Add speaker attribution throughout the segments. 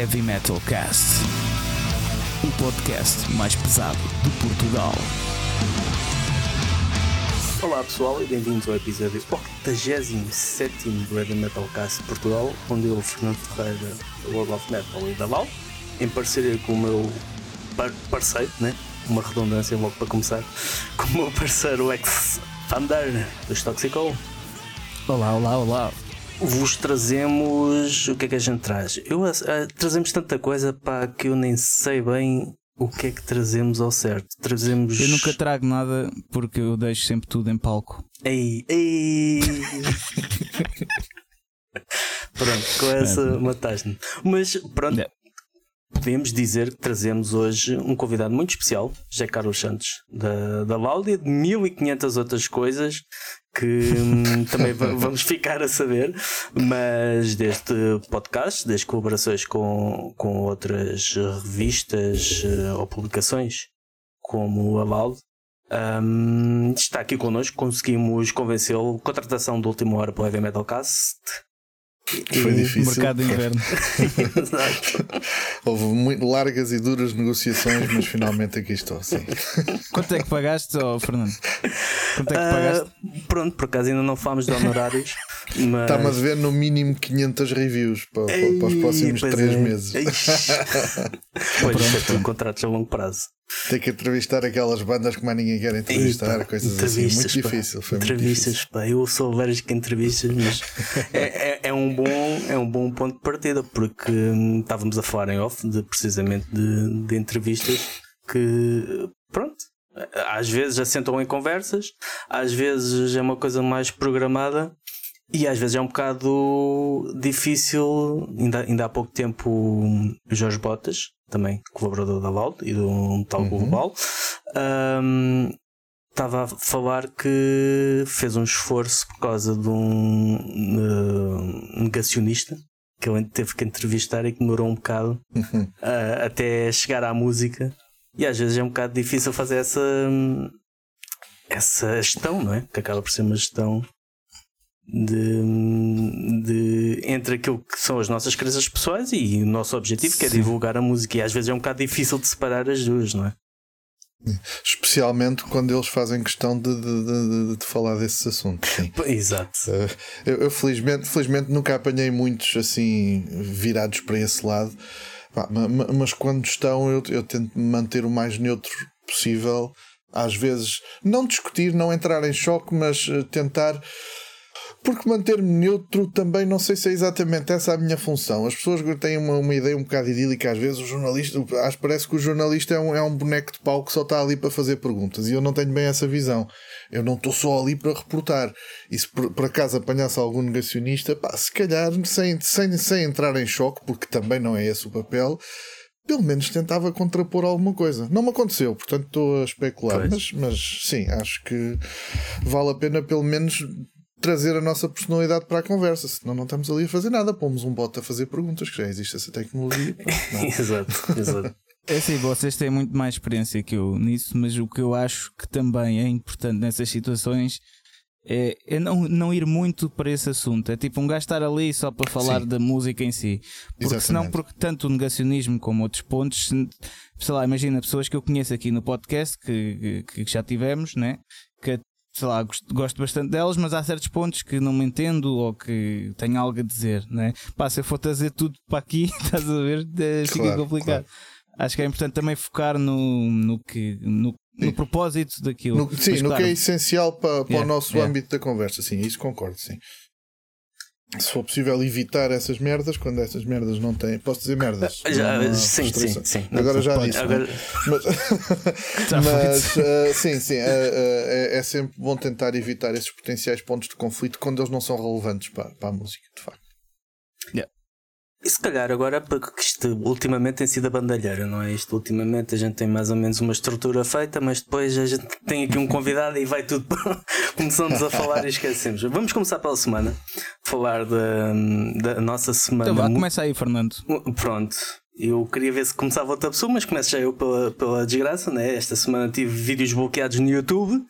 Speaker 1: Heavy Metal Cast, o podcast mais pesado de Portugal.
Speaker 2: Olá pessoal e bem-vindos ao episódio 87 do Heavy Metal Cast Portugal, onde eu, Fernando Ferreira, do World of Metal e da Val, em parceria com o meu par parceiro, né? uma redundância logo para começar, com o meu parceiro ex Thunder dos Toxico.
Speaker 1: Olá, olá, olá.
Speaker 2: Vos trazemos. O que é que a gente traz? Eu, trazemos tanta coisa para que eu nem sei bem o que é que trazemos ao certo. Trazemos.
Speaker 1: Eu nunca trago nada porque eu deixo sempre tudo em palco.
Speaker 2: Ei, ei! pronto, com essa mataste-me. Mas pronto,
Speaker 1: Yeah.
Speaker 2: podemos dizer que trazemos hoje um convidado muito especial, José Carlos Santos, da, da Láudia, de 1500 outras coisas que hum, também va- vamos ficar a saber, mas deste podcast, das colaborações com, com outras revistas eh, ou publicações, como a Laude, hum, está aqui connosco, conseguimos convencê-lo, contratação de última hora o Heavy Metal Cast.
Speaker 3: Foi difícil.
Speaker 1: Mercado de inverno.
Speaker 2: Exato.
Speaker 3: Houve muito largas e duras negociações, mas finalmente aqui estou. Sim.
Speaker 1: Quanto é que pagaste, oh, Fernando? Quanto é que
Speaker 2: Ah,
Speaker 1: pagaste?
Speaker 2: pronto, por acaso ainda não falámos de honorários, mas.
Speaker 3: Está-me a ver no mínimo 500 reviews para, para- para os próximos
Speaker 2: pois
Speaker 3: 3
Speaker 2: é.
Speaker 3: meses.
Speaker 2: Pois, isto é tudo contratos a longo prazo.
Speaker 3: Tem que entrevistar aquelas bandas que mais ninguém quer entrevistar,
Speaker 2: Eita,
Speaker 3: coisas assim. Muito
Speaker 2: pá.
Speaker 3: difícil. Foi muito
Speaker 2: entrevistas,
Speaker 3: difícil.
Speaker 2: pá, eu sou alérgico a entrevistas, mas é, é, é um bom, é um bom ponto de partida, porque hum, estávamos a falar em off de, precisamente de, de entrevistas que, pronto, às vezes assentam em conversas, às vezes é uma coisa mais programada. E às vezes é um bocado difícil. Ainda, ainda há pouco tempo o Jorge Botas, também colaborador da Valde e do Metal Global, hum, estava a falar que fez um esforço por causa de um eh, negacionista que ele teve que entrevistar e que demorou um bocado ah, até chegar à música. E às vezes é um bocado difícil fazer essa, essa gestão, não é? Que acaba por ser uma gestão de, de- entre aquilo que são as nossas crenças pessoais e o nosso objetivo, que é divulgar a música. E às vezes é um bocado difícil de separar as duas, não é?
Speaker 3: Especialmente quando eles fazem questão de, de- de- de- falar desses assuntos. Sim.
Speaker 2: Exato.
Speaker 3: Uh, Eu, eu felizmente, felizmente nunca apanhei muitos assim virados para esse lado, mas quando estão eu, eu tento manter o mais neutro possível. Às vezes, não discutir, não entrar em choque, mas uh, tentar. Porque manter-me neutro também não sei se é exatamente essa a minha função. As pessoas têm uma, uma ideia um bocado idílica, às vezes o jornalista, acho que parece que o jornalista é um, é um boneco de pau que só está ali para fazer perguntas e eu não tenho bem essa visão. Eu não estou só ali para reportar. E se por, por acaso apanhasse algum negacionista, pá, se calhar sem, sem, sem entrar em choque, porque também não é esse o papel, pelo menos tentava contrapor alguma coisa. Não me aconteceu, portanto estou a especular,
Speaker 2: Pois.
Speaker 3: mas, mas sim, acho que vale a pena pelo menos trazer a nossa personalidade para a conversa, senão não estamos ali a fazer nada. Pomos um bot a fazer perguntas, que já existe essa tecnologia. Não.
Speaker 2: exato, exato.
Speaker 1: É assim, vocês têm muito mais experiência que eu nisso, mas o que eu acho que também é importante nessas situações é, é não, não ir muito para esse assunto. É tipo um gajo estar ali só para falar
Speaker 3: Sim.
Speaker 1: da música em si. Porque senão, porque tanto o negacionismo como outros pontos, se- sei lá, imagina pessoas que eu conheço aqui no podcast que, que, que já tivemos, né? Que sei lá, gosto, gosto bastante delas, mas há certos pontos que não me entendo ou que tenho algo a dizer, né? Pá, se eu for trazer tudo para aqui, estás a ver, eh, fica
Speaker 3: Claro,
Speaker 1: complicado. Acho que é importante também focar no, no que no, no propósito daquilo.
Speaker 3: No- sim,
Speaker 1: Mas,
Speaker 3: no
Speaker 1: claro,
Speaker 3: que é essencial para, para
Speaker 1: Yeah,
Speaker 3: o nosso
Speaker 1: yeah.
Speaker 3: âmbito da conversa, sim, isso concordo, sim. Se for possível evitar essas merdas, quando essas merdas não têm. Posso dizer merdas?
Speaker 2: Já,
Speaker 3: Não
Speaker 2: sim, sim, sim.
Speaker 3: Agora já
Speaker 1: Pode-
Speaker 3: disse.
Speaker 2: Agora,
Speaker 3: né? Mas, mas uh, sim, sim, uh, uh, é, é sempre bom tentar evitar esses potenciais pontos de conflito quando eles não são relevantes para, para a música, de facto.
Speaker 2: E se calhar agora, porque isto ultimamente tem sido a bandalheira, não é? Isto ultimamente a gente tem mais ou menos uma estrutura feita, mas depois a gente tem aqui um convidado e vai tudo. Começamos a falar e esquecemos. Vamos começar pela semana. Falar da, da nossa semana.
Speaker 1: Então vá, começa aí, Fernando.
Speaker 2: Pronto. Eu queria ver se começava outra pessoa, mas começo já eu pela, pela desgraça, né? Esta semana tive vídeos bloqueados no YouTube.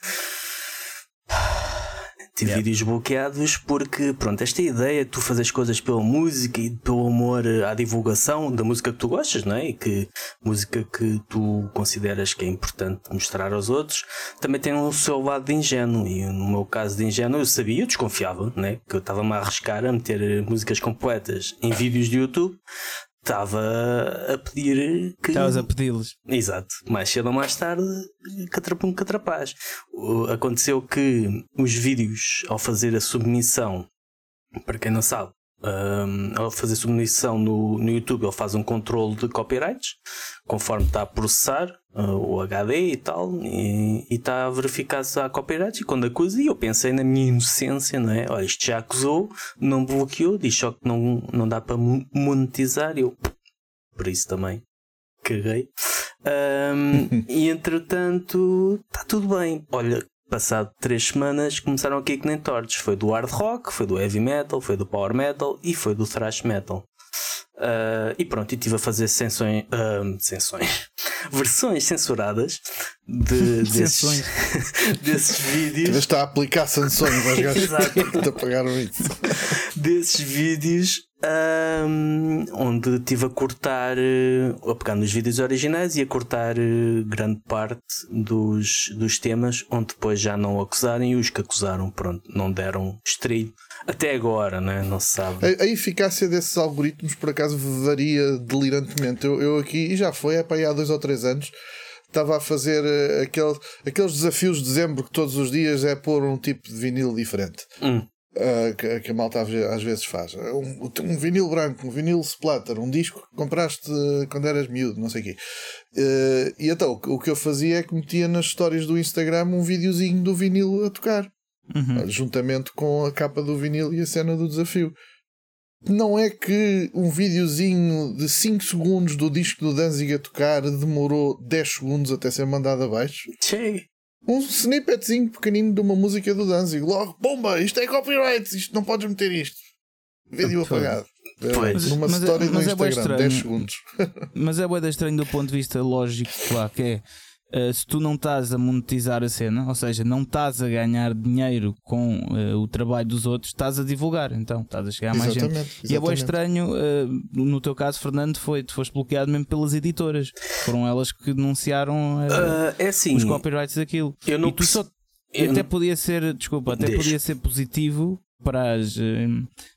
Speaker 2: Yep. vídeos bloqueados porque, pronto, esta ideia de tu fazeres coisas pela música e pelo amor à divulgação da música que tu gostas, não é? E que música que tu consideras que é importante mostrar aos outros, também tem o seu lado de ingênuo. E no meu caso de ingênuo, eu sabia, eu desconfiava, né? Que eu estava-me a arriscar a meter músicas completas em vídeos de YouTube estava a pedir que.
Speaker 1: Estavas a pedi-los.
Speaker 2: Exato. Mais cedo ou mais tarde, catrapum catrapaz. Aconteceu que os vídeos, ao fazer a submissão, para quem não sabe, um, ao fazer submissão no, no YouTube, ele faz um controle de copyrights conforme está a processar uh, o HD e tal, e, está a verificar se há copyrights. E quando acusa, eu pensei na minha inocência, não é? Olha, isto já acusou, não bloqueou, diz só que não, não dá para monetizar. Eu, por isso também, caguei. Um, e entretanto, está tudo bem. Olha, passado três semanas começaram aqui que nem tortos. Foi do hard rock, foi do heavy metal, foi do power metal e foi do thrash metal. Uh, e pronto, e estive a fazer sensões, uh, sensões versões censuradas de, desses, desses vídeos.
Speaker 3: Está a aplicar sanções aos gajos que te pagaram isso.
Speaker 2: desses vídeos um, onde estive a cortar, a pegar nos vídeos originais e a cortar eh, grande parte dos, dos temas, onde depois já não acusarem e os que acusaram, pronto, não deram estrilho. Até agora, né? não se sabe.
Speaker 3: A, a, eficácia desses algoritmos, por acaso, varia delirantemente. Eu, eu aqui, e já foi, é para aí há dois ou três anos, estava a fazer uh, aquele, aqueles desafios de dezembro que todos os dias é pôr um tipo de vinil diferente.
Speaker 2: Hum.
Speaker 3: Uh, que, que, a malta às vezes faz. Um, um, vinil branco, um vinil splatter, um disco que compraste quando eras miúdo, não sei o quê. Uh, e então o que eu fazia é que metia nas histórias do Instagram um videozinho do vinil a tocar,
Speaker 1: uhum.
Speaker 3: juntamente com a capa do vinil e a cena do desafio. Não é que um videozinho de 5 segundos do disco do Danzig a tocar demorou 10 segundos até ser mandado abaixo?
Speaker 2: Sim
Speaker 3: um snippetzinho pequenino de uma música do Danzig. Logo, bomba, isto é copyright, isto não podes meter isto. Vídeo apagado.
Speaker 2: Pois.
Speaker 3: Numa mas, é- story
Speaker 1: mas
Speaker 3: no
Speaker 1: é
Speaker 3: Instagram, 10 segundos.
Speaker 1: mas é bem estranho do ponto de vista lógico, claro, que é Uh, se tu não estás a monetizar a cena, ou seja, não estás a ganhar dinheiro com uh, o trabalho dos outros, estás a divulgar, então estás a chegar a mais
Speaker 3: exatamente,
Speaker 1: gente.
Speaker 3: Exatamente.
Speaker 1: E é bem estranho, uh, no teu caso, Fernando, foi, tu foste bloqueado mesmo pelas editoras. Foram elas que denunciaram
Speaker 2: é assim,
Speaker 1: os copyrights daquilo.
Speaker 2: Eu não
Speaker 1: e tu só, até não... podia ser, desculpa, até Deixa. podia ser positivo para as,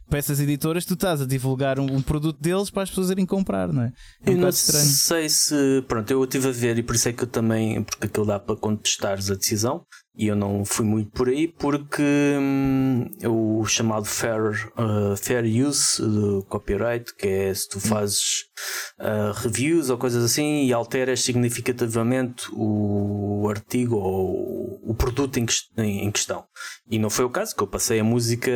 Speaker 1: para essas editoras, tu estás a divulgar um, um, produto deles para as pessoas irem comprar, não é?
Speaker 2: é um eu não estranho. sei se. Pronto, eu estive a ver e por isso é que eu também. Porque aquilo dá para contestares a decisão e eu não fui muito por aí porque hum, o chamado fair, uh, fair use do copyright, que é se tu fazes uh, reviews ou coisas assim e alteras significativamente o artigo ou o produto em, em, questão. E não foi o caso, que eu passei a música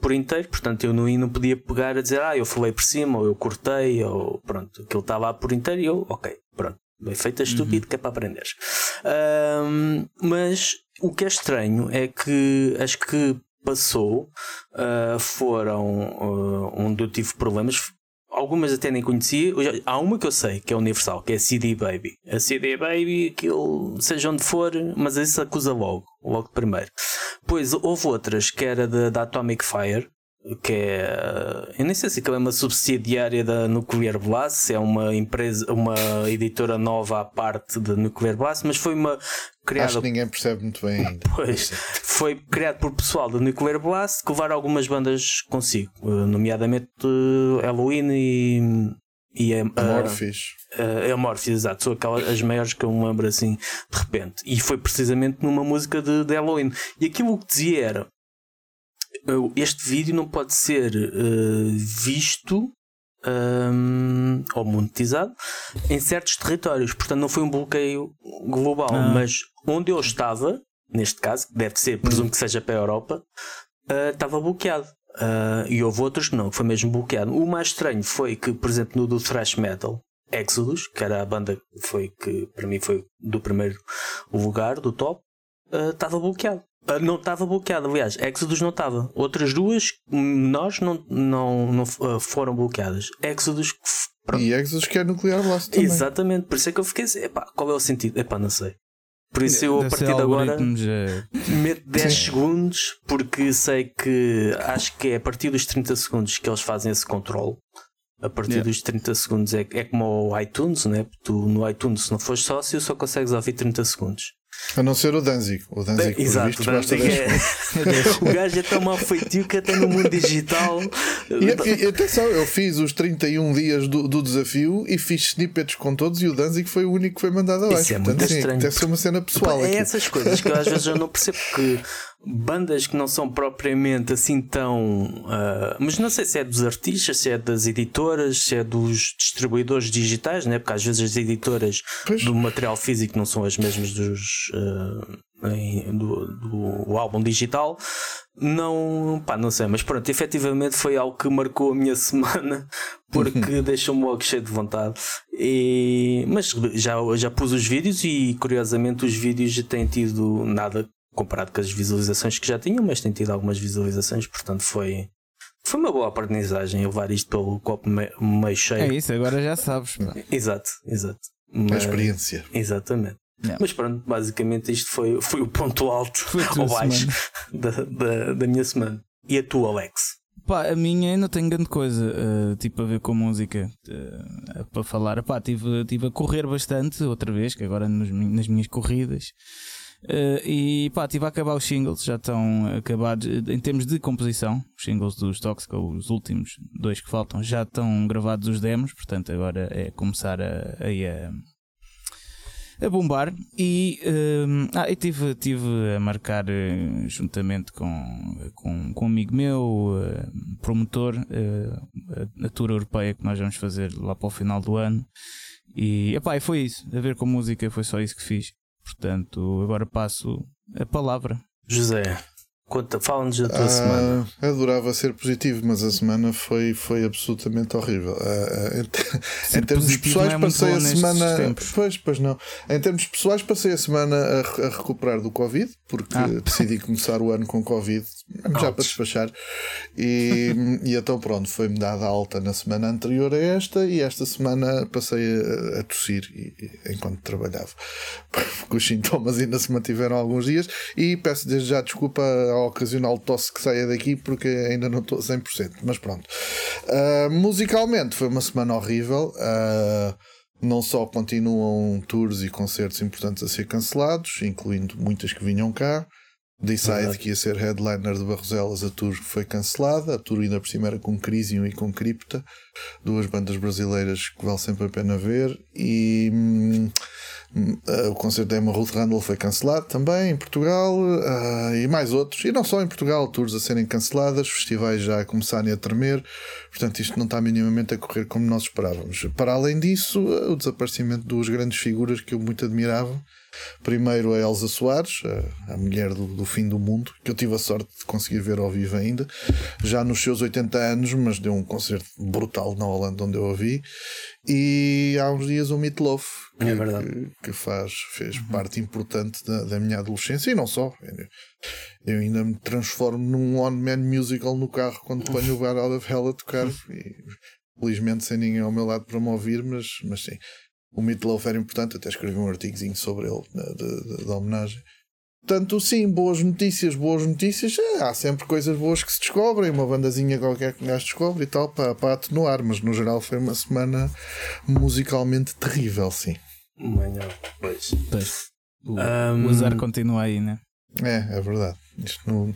Speaker 2: por inteiro, portanto eu não, não podia pegar a dizer ah, eu falei por cima, ou eu cortei, ou pronto, aquilo está lá por inteiro e eu, ok, pronto. Bem feito, é estúpido, uhum. que é para aprenderes. Um, mas o que é estranho é que as que passou uh, foram uh, onde eu tive problemas. Algumas até nem conhecia. Há uma que eu sei que é universal, que é a CD Baby. A CD Baby, aquilo, seja onde for, mas isso acusa logo, logo primeiro. Pois houve outras que era da Atomic Fire, que é, eu nem sei se aquilo é uma subsidiária da Nuclear Blast, é uma empresa, uma editora nova à parte da Nuclear Blast, mas foi uma criada.
Speaker 3: Acho que ninguém percebe muito bem ainda.
Speaker 2: Pois, foi criado por pessoal da Nuclear Blast que levaram algumas bandas consigo, eh, nomeadamente uh, Halloween e. E
Speaker 3: a, Amorphis.
Speaker 2: Uh, Amorphis, exato. São aquelas as maiores que eu me lembro assim de repente. E foi precisamente numa música de, de Halloween. E aquilo que dizia era: este vídeo não pode ser uh, visto um, ou monetizado em certos territórios. Portanto, não foi um bloqueio global, ah. mas onde eu estava, neste caso, deve ser, presumo que seja para a Europa, uh, estava bloqueado. Uh, e houve outros que não, que foi mesmo bloqueado. O mais estranho foi que, por exemplo, no do thrash metal, Exodus, que era a banda que foi que para mim foi do primeiro lugar, do top, estava bloqueado. Ah, não estava bloqueado, aliás, Exodus não estava. Outras duas nós não, não, não uh, foram bloqueadas. Exodus.
Speaker 3: Pronto. E Exodus que é nuclear blast também.
Speaker 2: Exatamente, por isso é que eu fiquei assim, epá, qual é o sentido? Epá, não sei. Por isso eu a partir de agora
Speaker 1: eh,
Speaker 2: meto 10 segundos porque sei que acho que é a partir dos 30 segundos que eles fazem esse controle. A partir
Speaker 1: Yeah.
Speaker 2: dos 30 segundos é, é como o iTunes, né? Tu no iTunes, se não fores sócio, só consegues ouvir 30 segundos.
Speaker 3: A não ser o Danzig. O Danzig, por
Speaker 2: Exato,
Speaker 3: vistos,
Speaker 2: o
Speaker 3: basta
Speaker 2: Danzig
Speaker 3: 10
Speaker 2: é- o gajo é tão mal feitio que até no mundo digital.
Speaker 3: E, e atenção, eu fiz os 31 dias do, do desafio e fiz snippets com todos e o Danzig foi o único que foi mandado abaixo.
Speaker 2: Isso é
Speaker 3: Portanto,
Speaker 2: muito
Speaker 3: sim,
Speaker 2: estranho.
Speaker 3: deve ser uma cena pessoal.
Speaker 2: é
Speaker 3: aqui.
Speaker 2: essas coisas que eu às vezes eu não percebo que bandas que não são propriamente assim tão. ah, mas não sei se é dos artistas, se é das editoras, se é dos distribuidores digitais, né? porque às vezes as editoras
Speaker 3: Pois.
Speaker 2: do material físico não são as mesmas dos. em- do, do álbum digital, não, pá, não sei, mas pronto, efetivamente foi algo que marcou a minha semana porque deixou-me logo cheio de vontade. E, mas já, já pus os vídeos e curiosamente os vídeos já têm tido nada comparado com as visualizações que já tinham, mas têm tido algumas visualizações, portanto foi. Foi uma boa aprendizagem levar isto pelo copo me- meio cheio.
Speaker 1: É isso, agora já sabes. pá.
Speaker 2: Exato, exato.
Speaker 3: Uma
Speaker 2: Mas-
Speaker 3: experiência.
Speaker 2: Exatamente.
Speaker 1: Yeah.
Speaker 2: Mas pronto, basicamente isto foi, foi o ponto alto ou baixo da, da, da minha semana. E a tua, Alex?
Speaker 1: Pá, a minha não tenho grande coisa, eh, tipo a ver com música eh, para falar. Pá, tive, tive a correr bastante outra vez, que agora nos nas minhas corridas. Eh, e pá, tive a acabar os singles, já estão acabados eh, em termos de composição. Os singles dos Toxic, os últimos dois que faltam, já estão gravados os demos, portanto agora é começar a, a, a, a bombar. E, hum, ah, e tive, tive a marcar eh, juntamente com, com, com um amigo meu, promotor, a, a tour europeia que nós vamos fazer lá para o final do ano. E epá, foi isso. A ver com música, foi só isso que fiz. Portanto, agora passo a palavra.
Speaker 2: José, fala-nos da tua semana.
Speaker 3: Ah, adorava ser positivo, mas a semana foi, foi absolutamente horrível. Ah, ah, em, termos pessoais,
Speaker 1: é
Speaker 3: passei a semana.
Speaker 1: tempos.
Speaker 3: Pois, pois não. Em termos pessoais, passei a semana a, re- a recuperar do Covid, porque
Speaker 1: Ah.
Speaker 3: decidi começar o ano com Covid, já para despachar. E, e então, pronto, foi-me dada alta na semana anterior a esta, e esta semana passei a, a tossir e- e- enquanto trabalhava. Porque os sintomas ainda se mantiveram alguns dias. E peço desde já desculpa ao ocasional tosse que saia daqui, porque ainda não estou a 100%. Mas pronto. Ah, musicalmente foi uma semana horrível. Ah, não só continuam tours e concertos importantes a ser cancelados, incluindo muitas que vinham cá. Decide que ia ser headliner de Barroselas, a tour foi cancelada. A tour ainda por cima era com Crisium e com Cripta, duas bandas brasileiras que vale sempre a pena ver. E hum, hum, ah, o concerto da Emma Ruth Randall foi cancelado também em Portugal ah, e mais outros. E não só em Portugal, tours a serem canceladas, festivais já a começarem a tremer. Portanto, isto não está minimamente a correr como nós esperávamos. Para além disso, o desaparecimento de duas grandes figuras que eu muito admirava. Primeiro a Elsa Soares, a, a mulher do, do fim do mundo, que eu tive a sorte de conseguir ver ao vivo ainda, já nos seus 80 anos, mas deu um concerto brutal na Holanda onde eu a vi. E há uns dias o Meatloaf, que,
Speaker 2: É
Speaker 3: que, que faz, fez parte importante da, da minha adolescência e não só. Eu ainda me transformo num one-man musical no carro quando ponho o Bar Out of Hell a tocar. E, felizmente sem ninguém ao meu lado para me ouvir, mas, mas sim. O Meatloaf era importante, até escrevi um artigozinho sobre ele né, de, de, de homenagem. Portanto, sim, boas notícias, boas notícias. É, há sempre coisas boas que se descobrem, uma bandazinha qualquer que um gajo descobre e tal, para, para atenuar, mas no geral foi uma semana musicalmente terrível, sim.
Speaker 2: Manhã, pois.
Speaker 1: Pois, o,
Speaker 2: Ahm.
Speaker 1: o azar continua aí, né?
Speaker 3: É, é verdade. Isto não,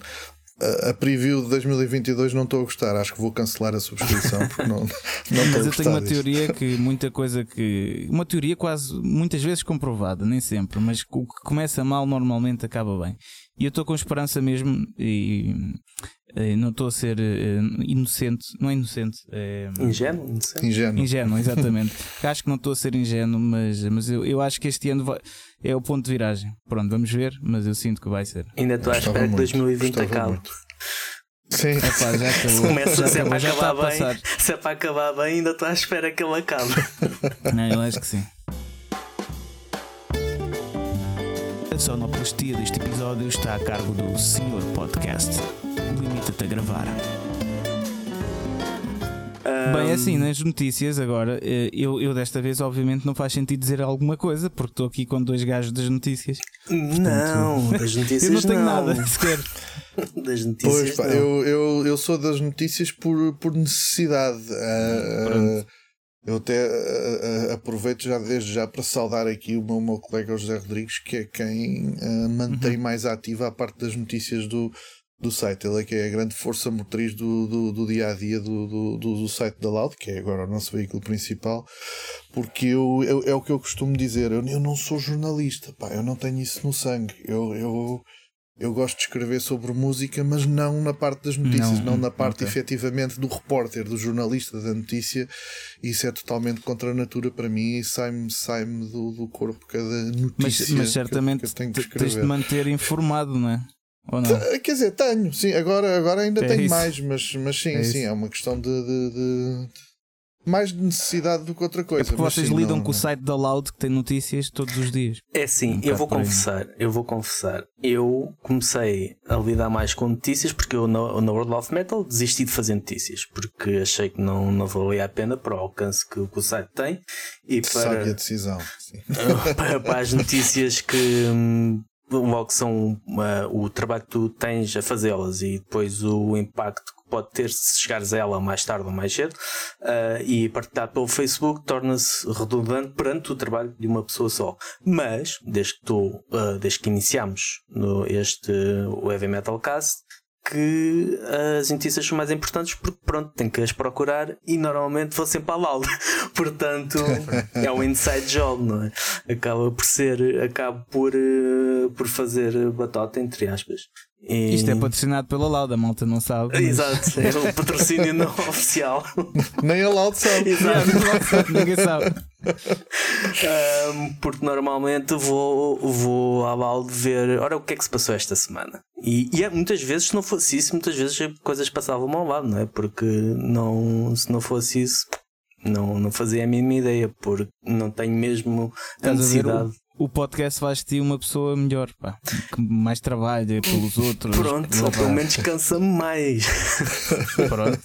Speaker 3: a, preview de 2022 não estou a gostar. Acho que vou cancelar a subscrição porque não, não
Speaker 1: Mas eu tenho uma
Speaker 3: disto.
Speaker 1: teoria que muita coisa que. Uma teoria quase muitas vezes comprovada, nem sempre, mas o que começa mal normalmente acaba bem. E eu estou com esperança mesmo e, não estou a ser eh, inocente, não é inocente, é
Speaker 2: Ingênuo? Sei.
Speaker 3: Ingênuo.
Speaker 1: ingênuo, exatamente. acho que não estou a ser ingênuo, mas, mas eu, eu acho que este ano vai- é o ponto de viragem. Pronto, vamos ver, mas eu sinto que vai ser.
Speaker 2: Ainda estou à espera que
Speaker 3: muito,
Speaker 2: 2020
Speaker 3: gostava
Speaker 2: acabe.
Speaker 3: muito. Sim,
Speaker 1: Epá, já acabou.
Speaker 2: Começa,
Speaker 1: já
Speaker 2: se é
Speaker 1: acabou,
Speaker 2: para
Speaker 1: já está a
Speaker 2: acabar bem, se é para acabar bem, ainda estou à espera que ele acabe.
Speaker 1: Não, eu acho que sim. A sonoplastia deste episódio está a cargo do Senhor Podcast. Limita-te a gravar. Bem, assim, nas notícias agora, eh, eu, eu desta vez, obviamente, não faz sentido dizer alguma coisa, porque estou aqui com dois gajos das notícias.
Speaker 2: Não, das notícias
Speaker 1: Eu não tenho
Speaker 2: não.
Speaker 1: nada sequer.
Speaker 2: Das notícias
Speaker 3: Pois, pá,
Speaker 2: não.
Speaker 3: eu, eu, eu sou das notícias por, por necessidade. Ah, eu até ah, ah, aproveito já desde já para saudar aqui o meu, o meu colega José Rodrigues, que é quem mantém
Speaker 1: Uhum.
Speaker 3: mais ativa a parte das notícias do, do site. Ele é que é a grande força motriz do, do, do dia a dia do, do, do, site da Loud, que é agora o nosso veículo principal, porque eu, eu- é o que eu costumo dizer: eu, eu não sou jornalista, pá, eu não tenho isso no sangue. Eu. eu eu gosto de escrever sobre música, mas não na parte das notícias, não,
Speaker 1: Não,
Speaker 3: na parte
Speaker 1: ok.
Speaker 3: efetivamente do repórter, do jornalista da notícia. Isso é totalmente contra a natura para mim e sai-me sai do, do corpo cada notícia.
Speaker 1: Mas, mas certamente
Speaker 3: que eu que
Speaker 1: te- tens de manter informado, não é? Ou não?
Speaker 3: Quer dizer, tenho, sim, agora, agora ainda
Speaker 1: É
Speaker 3: tenho
Speaker 1: isso.
Speaker 3: mais, mas, mas sim,
Speaker 1: É
Speaker 3: sim,
Speaker 1: isso.
Speaker 3: é uma questão de, de- de- mais de necessidade do que outra
Speaker 1: É
Speaker 3: coisa.
Speaker 1: porque
Speaker 3: mas
Speaker 1: vocês
Speaker 3: sim,
Speaker 1: lidam
Speaker 3: não-
Speaker 1: com o site da Loud que tem notícias todos os dias.
Speaker 2: É assim,
Speaker 1: Um
Speaker 2: eu vou confessar, eu vou confessar. Eu comecei a lidar mais com notícias porque eu na, na World of Metal desisti de fazer notícias porque achei que não, não valia a pena para o alcance que, que o site tem e para,
Speaker 3: Sábia decisão. Sim.
Speaker 2: para, para as notícias que hum, logo são uh, o trabalho que tu tens a fazê-las e depois o impacto que pode ter se chegares a ela mais tarde ou mais cedo uh, e partilhar pelo Facebook torna-se redundante perante o trabalho de uma pessoa só. Mas, desde que, tu, uh, desde que iniciamos no, este o Heavy Metal Cast, que as notícias são mais importantes porque pronto, tenho que as procurar e normalmente vou sempre à lauda. Portanto, é um inside job, não é? Acaba por ser, acabo por, eh, por fazer batota, entre aspas. E-
Speaker 1: Isto é patrocinado pela Loud, a malta não sabe. mas-
Speaker 2: Exato, é o patrocínio não oficial.
Speaker 3: Nem a Loud sabe.
Speaker 2: Exato.
Speaker 1: Ninguém sabe.
Speaker 2: Um, porque normalmente vou, vou à balde ver ora o que é que se passou esta semana. E, e é, muitas vezes, se não fosse isso, muitas vezes coisas passavam ao lado, não é? Porque não, se não fosse isso, não, não fazia a mínima ideia, porque não tenho mesmo a necessidade.
Speaker 1: O, podcast faz-te uma pessoa melhor, pá, que mais trabalha pelos outros.
Speaker 2: Pronto, ou pelo menos cansa-me mais.
Speaker 1: Pronto.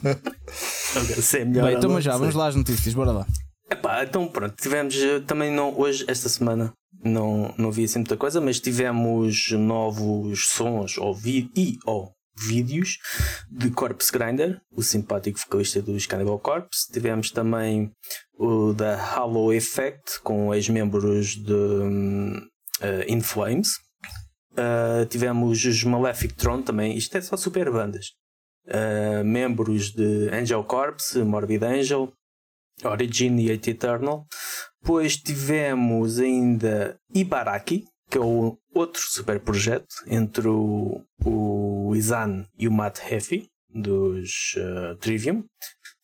Speaker 2: Se é melhor
Speaker 1: Bem, então, já, vamos lá às notícias, bora lá.
Speaker 2: Epá, então pronto, tivemos eh, também não, hoje, esta semana, não, não vi assim muita coisa, mas tivemos novos sons ou vi e ou vídeos de Corpse Grinder, o simpático vocalista dos Cannibal Corpse. Tivemos também o da Hollow Effect com ex-membros de hum, eh, In Flames. Uh, tivemos os Malefic Throne também, isto é só super bandas. Uh, membros de Angel Corpse, Morbid Angel, Origin e Eternal. Depois tivemos ainda Ibaraki, que é o outro super projeto entre o, o Izan e o Matt Heffy dos uh, Trivium.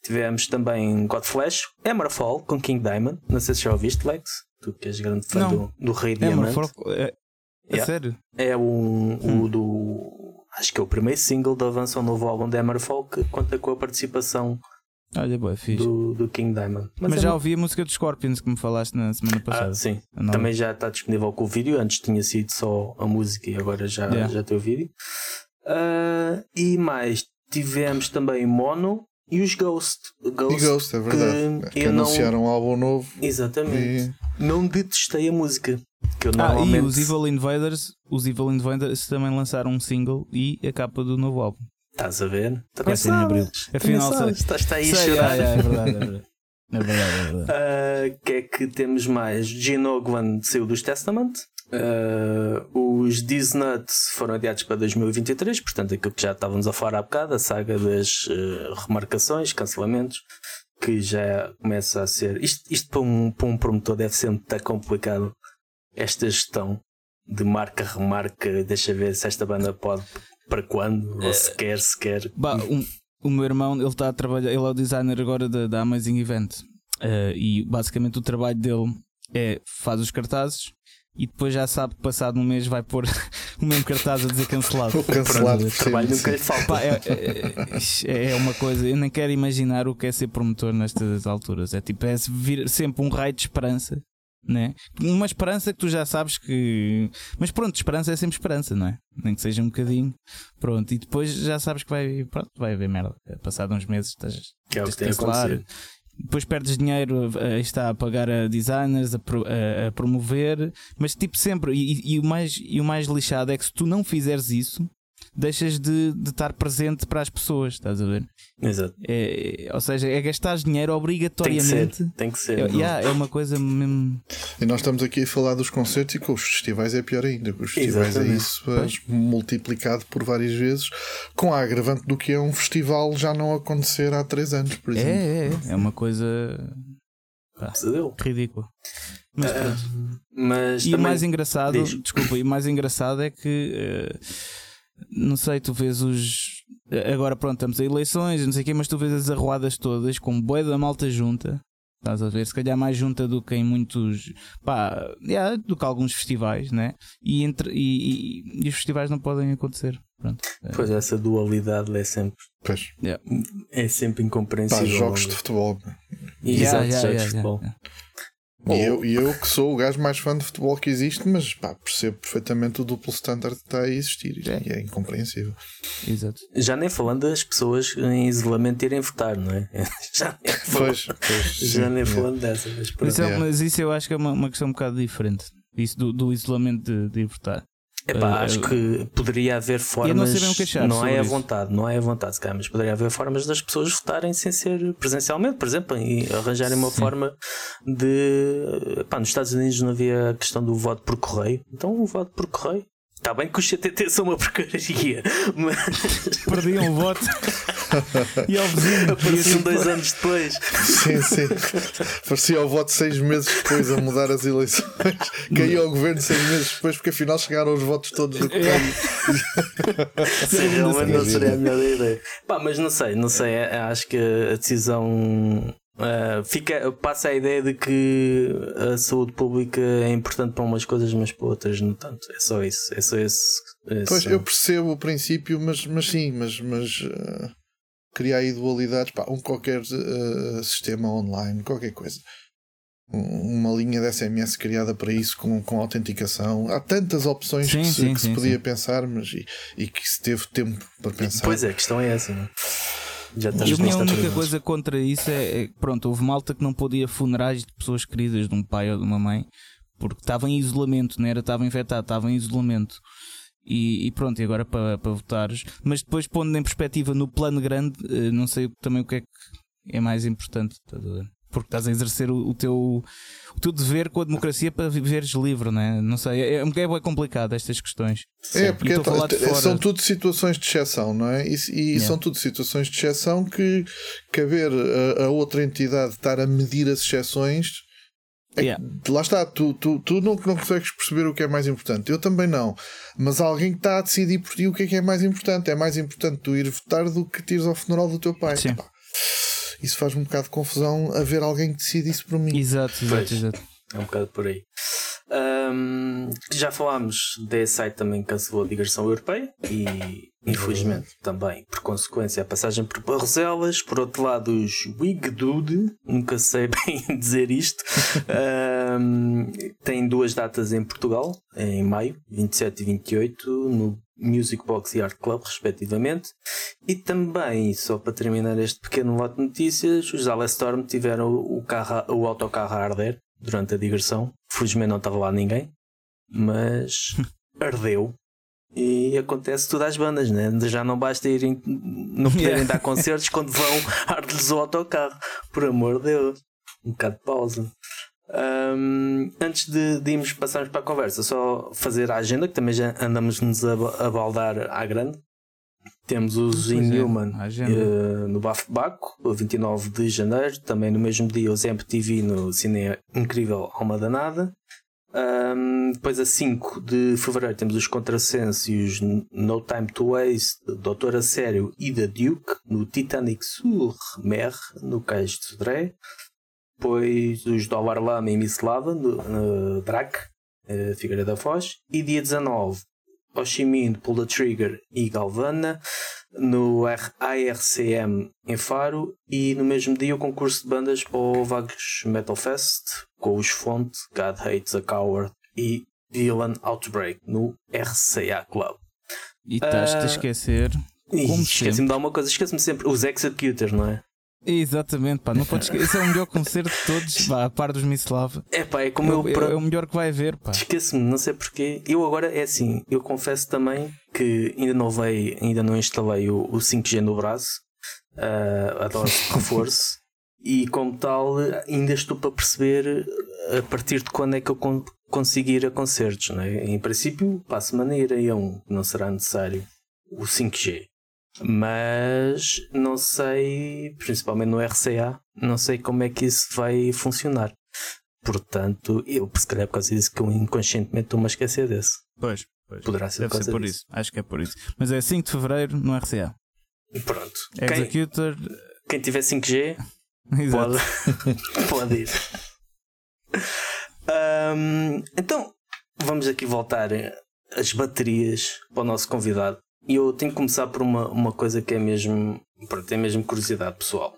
Speaker 2: Tivemos também Godflesh, Hammerfall com King Diamond. Não sei se já ouviste, Lex. Tu que és grande fã do, do Rei
Speaker 1: É,
Speaker 2: Diamante.
Speaker 1: é, a
Speaker 2: Yeah.
Speaker 1: sério?
Speaker 2: É um,
Speaker 1: Hum.
Speaker 2: o do. Acho que é o primeiro single de avanço ao novo álbum de Hammerfall que conta com a participação
Speaker 1: Olha, boa, fixe.
Speaker 2: do, do King Diamond.
Speaker 1: Mas,
Speaker 2: é
Speaker 1: já
Speaker 2: uma-
Speaker 1: ouvi a música dos Scorpions que me falaste na semana passada.
Speaker 2: Ah, sim. Também já está disponível com o vídeo. Antes tinha sido só a música e agora já,
Speaker 1: Yeah.
Speaker 2: já tem o vídeo. Ah, e mais, tivemos também Mono e os Ghost.
Speaker 3: E
Speaker 2: Ghost,
Speaker 3: Ghost, é verdade.
Speaker 2: que
Speaker 3: Que,
Speaker 2: eu não-
Speaker 3: anunciaram um álbum novo.
Speaker 2: Exatamente.
Speaker 3: E
Speaker 2: Não detestei a música. Que eu
Speaker 1: Ah,
Speaker 2: normalmente...
Speaker 1: e os Evil Invaders, os Evil Invaders também lançaram um single e a capa do novo álbum.
Speaker 2: Estás a ver? Também
Speaker 1: Vai ser em abril.
Speaker 2: sabes.
Speaker 1: Afinal,
Speaker 2: Também sabes. Estás aí a chorar.
Speaker 1: ah, é, é verdade, é verdade. É verdade, é verdade.
Speaker 2: Uh, que é que temos mais? Gene Oglan saiu dos Testament. Uh, os Disnuts foram adiados para 2023, portanto, aquilo que já estávamos a falar há bocado, a saga das uh, remarcações, cancelamentos, que já começa a ser. Isto, isto para, um, para um promotor deve ser muito complicado. Esta gestão de marca-remarca, deixa ver se esta banda pode para quando, ou se quer, se quer.
Speaker 1: Bah, um- o meu irmão, ele está a trabalhar, ele é o designer agora da, da Amazing Event. Eh, e basicamente o trabalho dele é faz os cartazes e depois já sabe que passado um mês vai pôr o mesmo cartaz a dizer cancelado.
Speaker 3: cancelado.
Speaker 2: o
Speaker 3: por
Speaker 2: trabalho nunca lhe falta.
Speaker 1: Pá, é, é- é uma coisa, eu nem quero imaginar o que é ser promotor nestas alturas. É tipo, é vir sempre um raio de esperança né? Uma esperança que tu já sabes que. Mas pronto, esperança é sempre esperança, não é? Nem que seja um bocadinho. Pronto, e depois já sabes que vai, pronto, vai haver merda. Passado uns meses estás,
Speaker 2: que é o que
Speaker 1: tem
Speaker 2: acontecido.
Speaker 1: Depois perdes dinheiro, aí está a pagar a designers, a, a, a promover, mas tipo sempre, e, e, o mais, e o mais lixado é que se tu não fizeres isso, deixas de, de estar presente para as pessoas, estás a ver?
Speaker 2: Exato.
Speaker 1: É, ou seja, é gastar dinheiro obrigatoriamente.
Speaker 2: Tem que ser.
Speaker 1: Tem que ser. É, yeah, é uma coisa mesmo.
Speaker 3: E nós estamos aqui a falar dos concertos e com os festivais é pior ainda. Os festivais é Exatamente. é isso pois. multiplicado por várias vezes, com a agravante do que é um festival já não acontecer há três anos, por exemplo.
Speaker 1: É, é, é uma coisa. Ah, ridícula. Mas,
Speaker 2: uh, mas
Speaker 1: e o mais engraçado, diz. desculpa, e o mais engraçado é que uh, não sei, tu vês os. Agora pronto, estamos a eleições, não sei o quê, mas tu vês as arruadas todas com boi da malta junta. Estás a ver? Se calhar mais junta do que em muitos. pá, yeah, do que alguns festivais, né? E, entre, e, e, e os festivais não podem acontecer. Pronto.
Speaker 2: Pois essa dualidade é sempre.
Speaker 3: Pois.
Speaker 2: Yeah. É sempre incompreensível.
Speaker 3: Pá, jogos de futebol.
Speaker 2: Exato, yeah, jogos de futebol.
Speaker 3: E eu, eu que sou o gajo mais fã de futebol que existe, mas pá, percebo perfeitamente o duplo standard que está a existir é. e é incompreensível.
Speaker 1: Exato.
Speaker 2: Já nem falando das pessoas em isolamento irem votar, não é? Já nem falando, pois, pois, já nem falando dessa. Mas,
Speaker 1: isso é, mas isso eu acho que é uma, uma questão um bocado diferente. Isso do, do isolamento de, de ir votar.
Speaker 2: Epá, uh, acho que poderia haver formas. Não, não é a vontade, não é a vontade, se calhar, mas poderia haver formas das pessoas votarem sem ser presencialmente, por exemplo, e arranjarem uma Sim. forma de. Epá, nos Estados Unidos não havia a questão do voto por correio, então o voto por correio Está bem que os CTT são uma porcaria, mas.
Speaker 1: Perdiam o voto. e ao vizinho.
Speaker 2: Apareciam dois anos depois.
Speaker 3: Sim, sim. Aparecia o voto seis meses depois a mudar as eleições. Caiu ao governo seis meses depois, porque afinal chegaram os votos todos do correio.
Speaker 2: Sim, realmente não seria a melhor ideia. Pá, mas não sei, não sei. Acho que a decisão Uh, fica, passa a ideia de que a saúde pública é importante para umas coisas, mas para outras não tanto. É só isso. É só esse. esse
Speaker 3: pois eu percebo o princípio, mas, mas sim, mas, mas uh, criar aí dualidades. Pá, um qualquer uh, sistema online, qualquer coisa. Uma linha de SMS criada para isso com, com autenticação. Há tantas opções sim, que, se, sim, que sim, se podia pensar, mas e, e, que se teve tempo para pensar.
Speaker 2: Pois é, a questão é essa. Não? É?
Speaker 1: Já e a minha única coisa contra isso é, é, pronto, houve malta que não podia funerais de pessoas queridas de um pai ou de uma mãe porque estava em isolamento, não era? Estava infectado, estava em isolamento. E, e, pronto, e agora para, para votares. Mas depois, pondo em perspectiva no plano grande, eh, não sei também o que é que é mais importante. Estás a ver? Porque estás a exercer o, o, teu, o teu dever com a democracia para viveres livre, não é? Não sei, é, é, é complicado estas questões.
Speaker 3: É, porque é, são tudo situações de exceção, não é? E, e são tudo situações de exceção que caber a, a outra entidade estar a medir as exceções. É, yeah. Lá está, tu, tu, tu não, não consegues perceber o que é mais importante. Eu também não. Mas alguém que está a decidir por ti o que é que é mais importante. É mais importante tu ir votar do que tires ao funeral do teu pai. Sim isso faz um bocado de confusão haver alguém que decide isso por mim.
Speaker 1: Exato, exato, exato.
Speaker 2: É um bocado por aí. Um, já falámos da site também cancelou a digressão europeia e infelizmente também por consequência a passagem por Barroselas. Por outro lado, os Wigdude, nunca sei bem dizer isto, um, têm duas datas em Portugal, em maio, 27 e 28, no Music Box e Art Club, respectivamente. E também, só para terminar este pequeno lote de notícias, os Alestorm tiveram o, carro, o autocarro a arder durante a digressão. Felizmente não estava lá ninguém, mas ardeu. E acontece tudo às bandas, né? Já não basta irem, não poderem yeah. dar concertos quando vão arder-lhes o autocarro. Por amor de Deus. Um bocado de pausa. Um, antes de, de irmos passarmos para a conversa, só fazer a agenda, que também já andamos-nos a, a baldar à grande. Temos os Inhuman é, uh, no Bafo Baco, 29 de janeiro. Também no mesmo dia, os MTV no Cine Incrível Alma Danada. Um, depois, a 5 de fevereiro, temos os Contrassensos No Time to Waste, Doutor a Sério e da Duke no Titanic sur Mer, no Cais de Sodré depois os Dólar Lama e Mislava, no, no Drac, uh, Figueira da Foz, e dia 19, Oshimin, Pull the Trigger e Galvana, no ARCM em Faro e no mesmo dia o concurso de bandas para o Vagos Metal Fest com os Fonte, God Hates a Coward e Villain Outbreak no RCA Club.
Speaker 1: E estás-te a
Speaker 2: Ah,
Speaker 1: esquecer.
Speaker 2: Esqueci-me de dar uma coisa, esqueci-me sempre os Executors, não é?
Speaker 1: Exatamente, pá, não podes esquecer. Esse é o melhor concerto de todos, pá, a par dos Mislav.
Speaker 2: É pá, é como eu,
Speaker 1: É,
Speaker 2: pra-
Speaker 1: é o melhor que vai haver, pá.
Speaker 2: Esqueço-me, não sei porquê. Eu agora é assim, eu confesso também que ainda não veio, ainda não instalei o, o 5G no braço, uh, adoro reforço, e como tal, ainda estou para perceber a partir de quando é que eu con- consigo ir a concertos. Não é? Em princípio, para a semana irei a um, não será necessário o 5G. Mas não sei, principalmente no RCA, não sei como é que isso vai funcionar. Portanto, eu se calhar por causa disso que eu inconscientemente estou-me a esquecer desse.
Speaker 1: Pois, pois.
Speaker 2: Poderá ser por
Speaker 1: Deve
Speaker 2: causa
Speaker 1: ser por isso. Acho que é por isso. Mas é 5 de Fevereiro no RCA.
Speaker 2: Pronto. Quem,
Speaker 1: Executor.
Speaker 2: quem tiver 5G
Speaker 1: Exato.
Speaker 2: pode, pode ir. Ahm, então, vamos aqui voltar as baterias para o nosso convidado. E eu tenho que começar por uma, uma coisa que é mesmo, pronto, é mesmo curiosidade pessoal.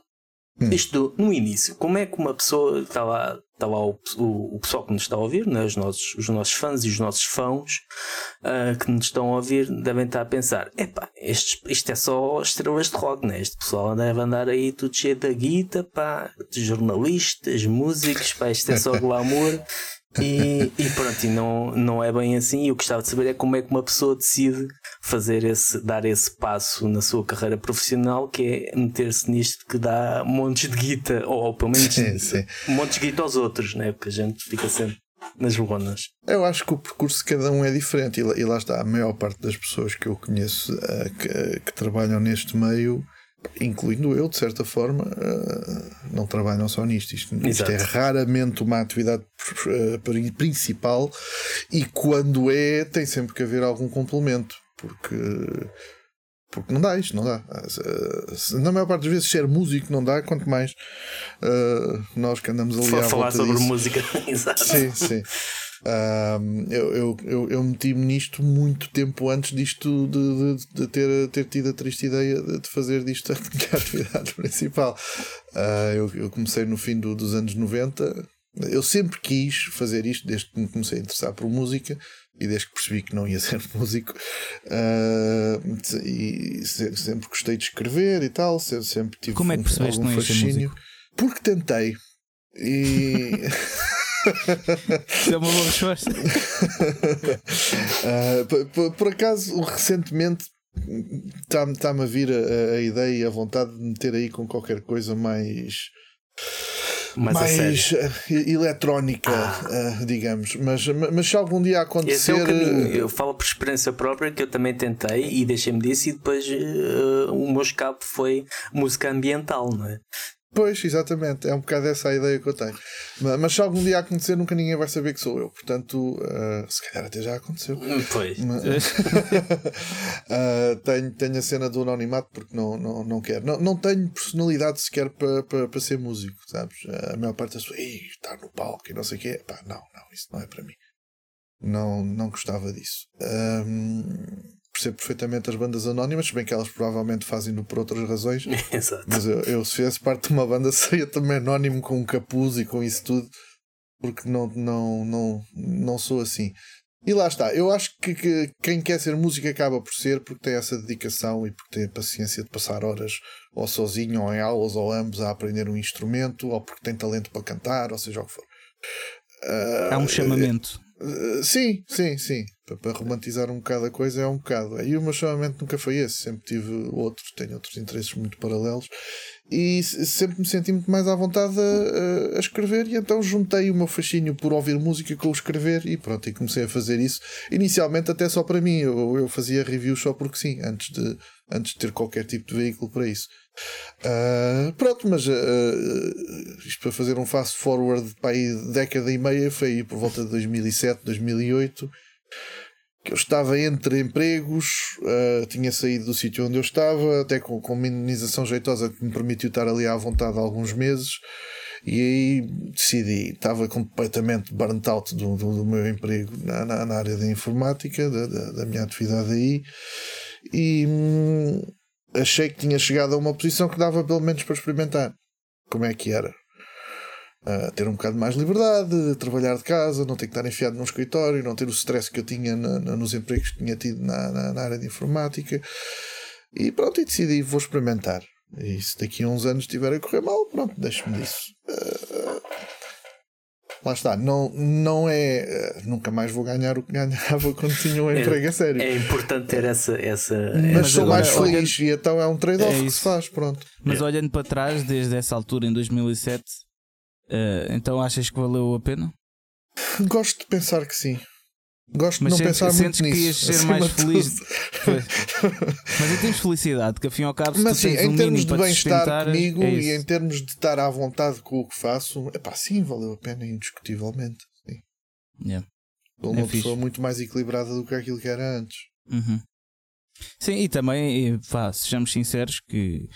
Speaker 3: Hum.
Speaker 2: Isto, no início, como é que uma pessoa está lá, está lá o, o, o pessoal que nos está a ouvir, né? os, nossos, os nossos fãs e os nossos fãos ah, que nos estão a ouvir devem estar a pensar: epá, estes, isto é só estrelas de rock, né? este pessoal deve andar aí tudo cheio da guita, pá, de jornalistas, músicos, pá, isto é só glamour. E, e pronto, e não, não é bem assim. E eu gostava de saber é como é que uma pessoa decide fazer esse, dar esse passo na sua carreira profissional, que é meter-se nisto que dá montes de guita, ou pelo menos
Speaker 3: Sim, sim.
Speaker 2: montes de guita aos outros, né? porque a gente fica sempre nas lonas.
Speaker 3: Eu acho que o percurso de cada um é diferente e lá, e lá está, a maior parte das pessoas que eu conheço eh, que, que trabalham neste meio, incluindo eu, de certa forma, eh, não trabalham só nisto. Isto, isto é raramente uma atividade eh, pri- principal e quando é, tem sempre que haver algum complemento, porque. Porque não dá isto, não dá. Na maior parte das vezes, ser músico não dá, quanto mais eh, nós que andamos ali
Speaker 2: Fa-
Speaker 3: à
Speaker 2: falar sobre
Speaker 3: disso.
Speaker 2: música, exato.
Speaker 3: Sim, sim. Ahm, eu, eu, eu, eu meti-me nisto muito tempo antes disto de, de, de ter, ter tido a triste ideia de, fazer disto a minha atividade principal. Ah, eu, eu comecei no fim do- dos anos 90. Eu sempre quis fazer isto desde que me comecei a interessar por música e desde que percebi que não ia ser músico. Ah, e se- sempre gostei de escrever e tal. se- Sempre tive
Speaker 1: Como é que
Speaker 3: um-
Speaker 1: percebeste que
Speaker 3: algum
Speaker 1: não ias ser
Speaker 3: fascínio. Porque tentei. E.
Speaker 1: Isso é uma boa resposta.
Speaker 3: Ah, por- por, por acaso, recentemente está-me tá a vir a, a ideia e a vontade de meter aí com qualquer coisa mais.
Speaker 2: Mas
Speaker 3: mais ah, eletrónica, ah, digamos. Mas, mas se algum dia
Speaker 2: Esse é
Speaker 3: acontecer.
Speaker 2: o caminho. Eu falo por experiência própria que eu também tentei e deixei-me disso e depois eh, o meu escape foi música ambiental, não é?
Speaker 3: Pois, exatamente, é um bocado essa a ideia que eu tenho. Mas, mas se algum dia acontecer, nunca ninguém vai saber que sou eu. Portanto, ah, se calhar até já aconteceu.
Speaker 2: Pois.
Speaker 3: Mas- Ah, tenho, tenho a cena do anonimato porque não, não, não quero. Não, não tenho personalidade sequer para pa, pa ser músico, sabes? A maior parte das pessoas, "Ih, está no palco e não sei o quê. Pá, não, não, isso não é para mim. Não, não gostava disso. Ahm, percebo perfeitamente as bandas anónimas, se bem que elas provavelmente fazem-no por outras razões.
Speaker 2: Exato.
Speaker 3: Mas eu, eu, se fizesse parte de uma banda, seria também anónimo com um capuz e com isso tudo, porque não, não, não, não sou assim. E lá está, eu acho que, que quem quer ser músico acaba por ser porque tem essa dedicação e porque tem a paciência de passar horas ou sozinho ou em aulas ou ambos a aprender um instrumento ou porque tem talento para cantar, ou seja o que for.
Speaker 1: Há um chamamento.
Speaker 3: Uh, sim, sim, sim. Para, para romantizar um bocado a coisa é um bocado. E o meu chamamento nunca foi esse. Sempre tive outros, tenho outros interesses muito paralelos e se- sempre me senti muito mais à vontade a, a- a escrever. E então juntei o meu fascínio por ouvir música com o escrever e pronto. E comecei a fazer isso. Inicialmente, até só para mim. Eu, eu fazia reviews só porque sim, antes de, antes de ter qualquer tipo de veículo para isso. Ah, pronto, mas ah, isto para fazer um fast forward para aí década e meia foi aí por volta de 2007, 2008 que eu estava entre empregos, ah, tinha saído do sítio onde eu estava, até com, com uma indenização jeitosa que me permitiu estar ali à vontade alguns meses. E aí decidi, estava completamente burnt out do, do, do meu emprego na, na, na área da informática, da, da, da minha atividade aí, e, hum, achei que tinha chegado a uma posição que dava pelo menos para experimentar como é que era. Uh, ter um bocado mais liberdade, trabalhar de casa, não ter que estar enfiado num escritório, não ter o stress que eu tinha na, na, nos empregos que tinha tido na, na, área de informática. E pronto, e decidi, vou experimentar. E se daqui a uns anos estiver a correr mal, pronto, deixe-me disso. Uh, lá está, não, não é. Uh, nunca mais vou ganhar o que ganhava quando tinha um é, emprego a sério.
Speaker 2: É importante ter essa. essa
Speaker 3: mas, mas sou mais feliz olhando, e então é um trade-off é que se faz, pronto.
Speaker 1: Mas é. olhando para trás, desde essa altura, em 2007 Uh, então achas que valeu a pena?
Speaker 3: Gosto de pensar que sim. Gosto Mas de não pensar sentes muito
Speaker 1: que
Speaker 3: ias
Speaker 1: ser mais feliz. Mas em termos de felicidade, que afinal ao cabo,
Speaker 3: Mas sim, em
Speaker 1: um
Speaker 3: termos de bem-estar comigo é e em termos de estar à vontade com o que faço, é pá, sim, valeu a pena, indiscutivelmente. Sim.
Speaker 1: Yeah.
Speaker 3: Sou uma é pessoa fixe. muito mais equilibrada do que aquilo que era antes.
Speaker 1: Uhum. Sim, e também, pá, sejamos sinceros, que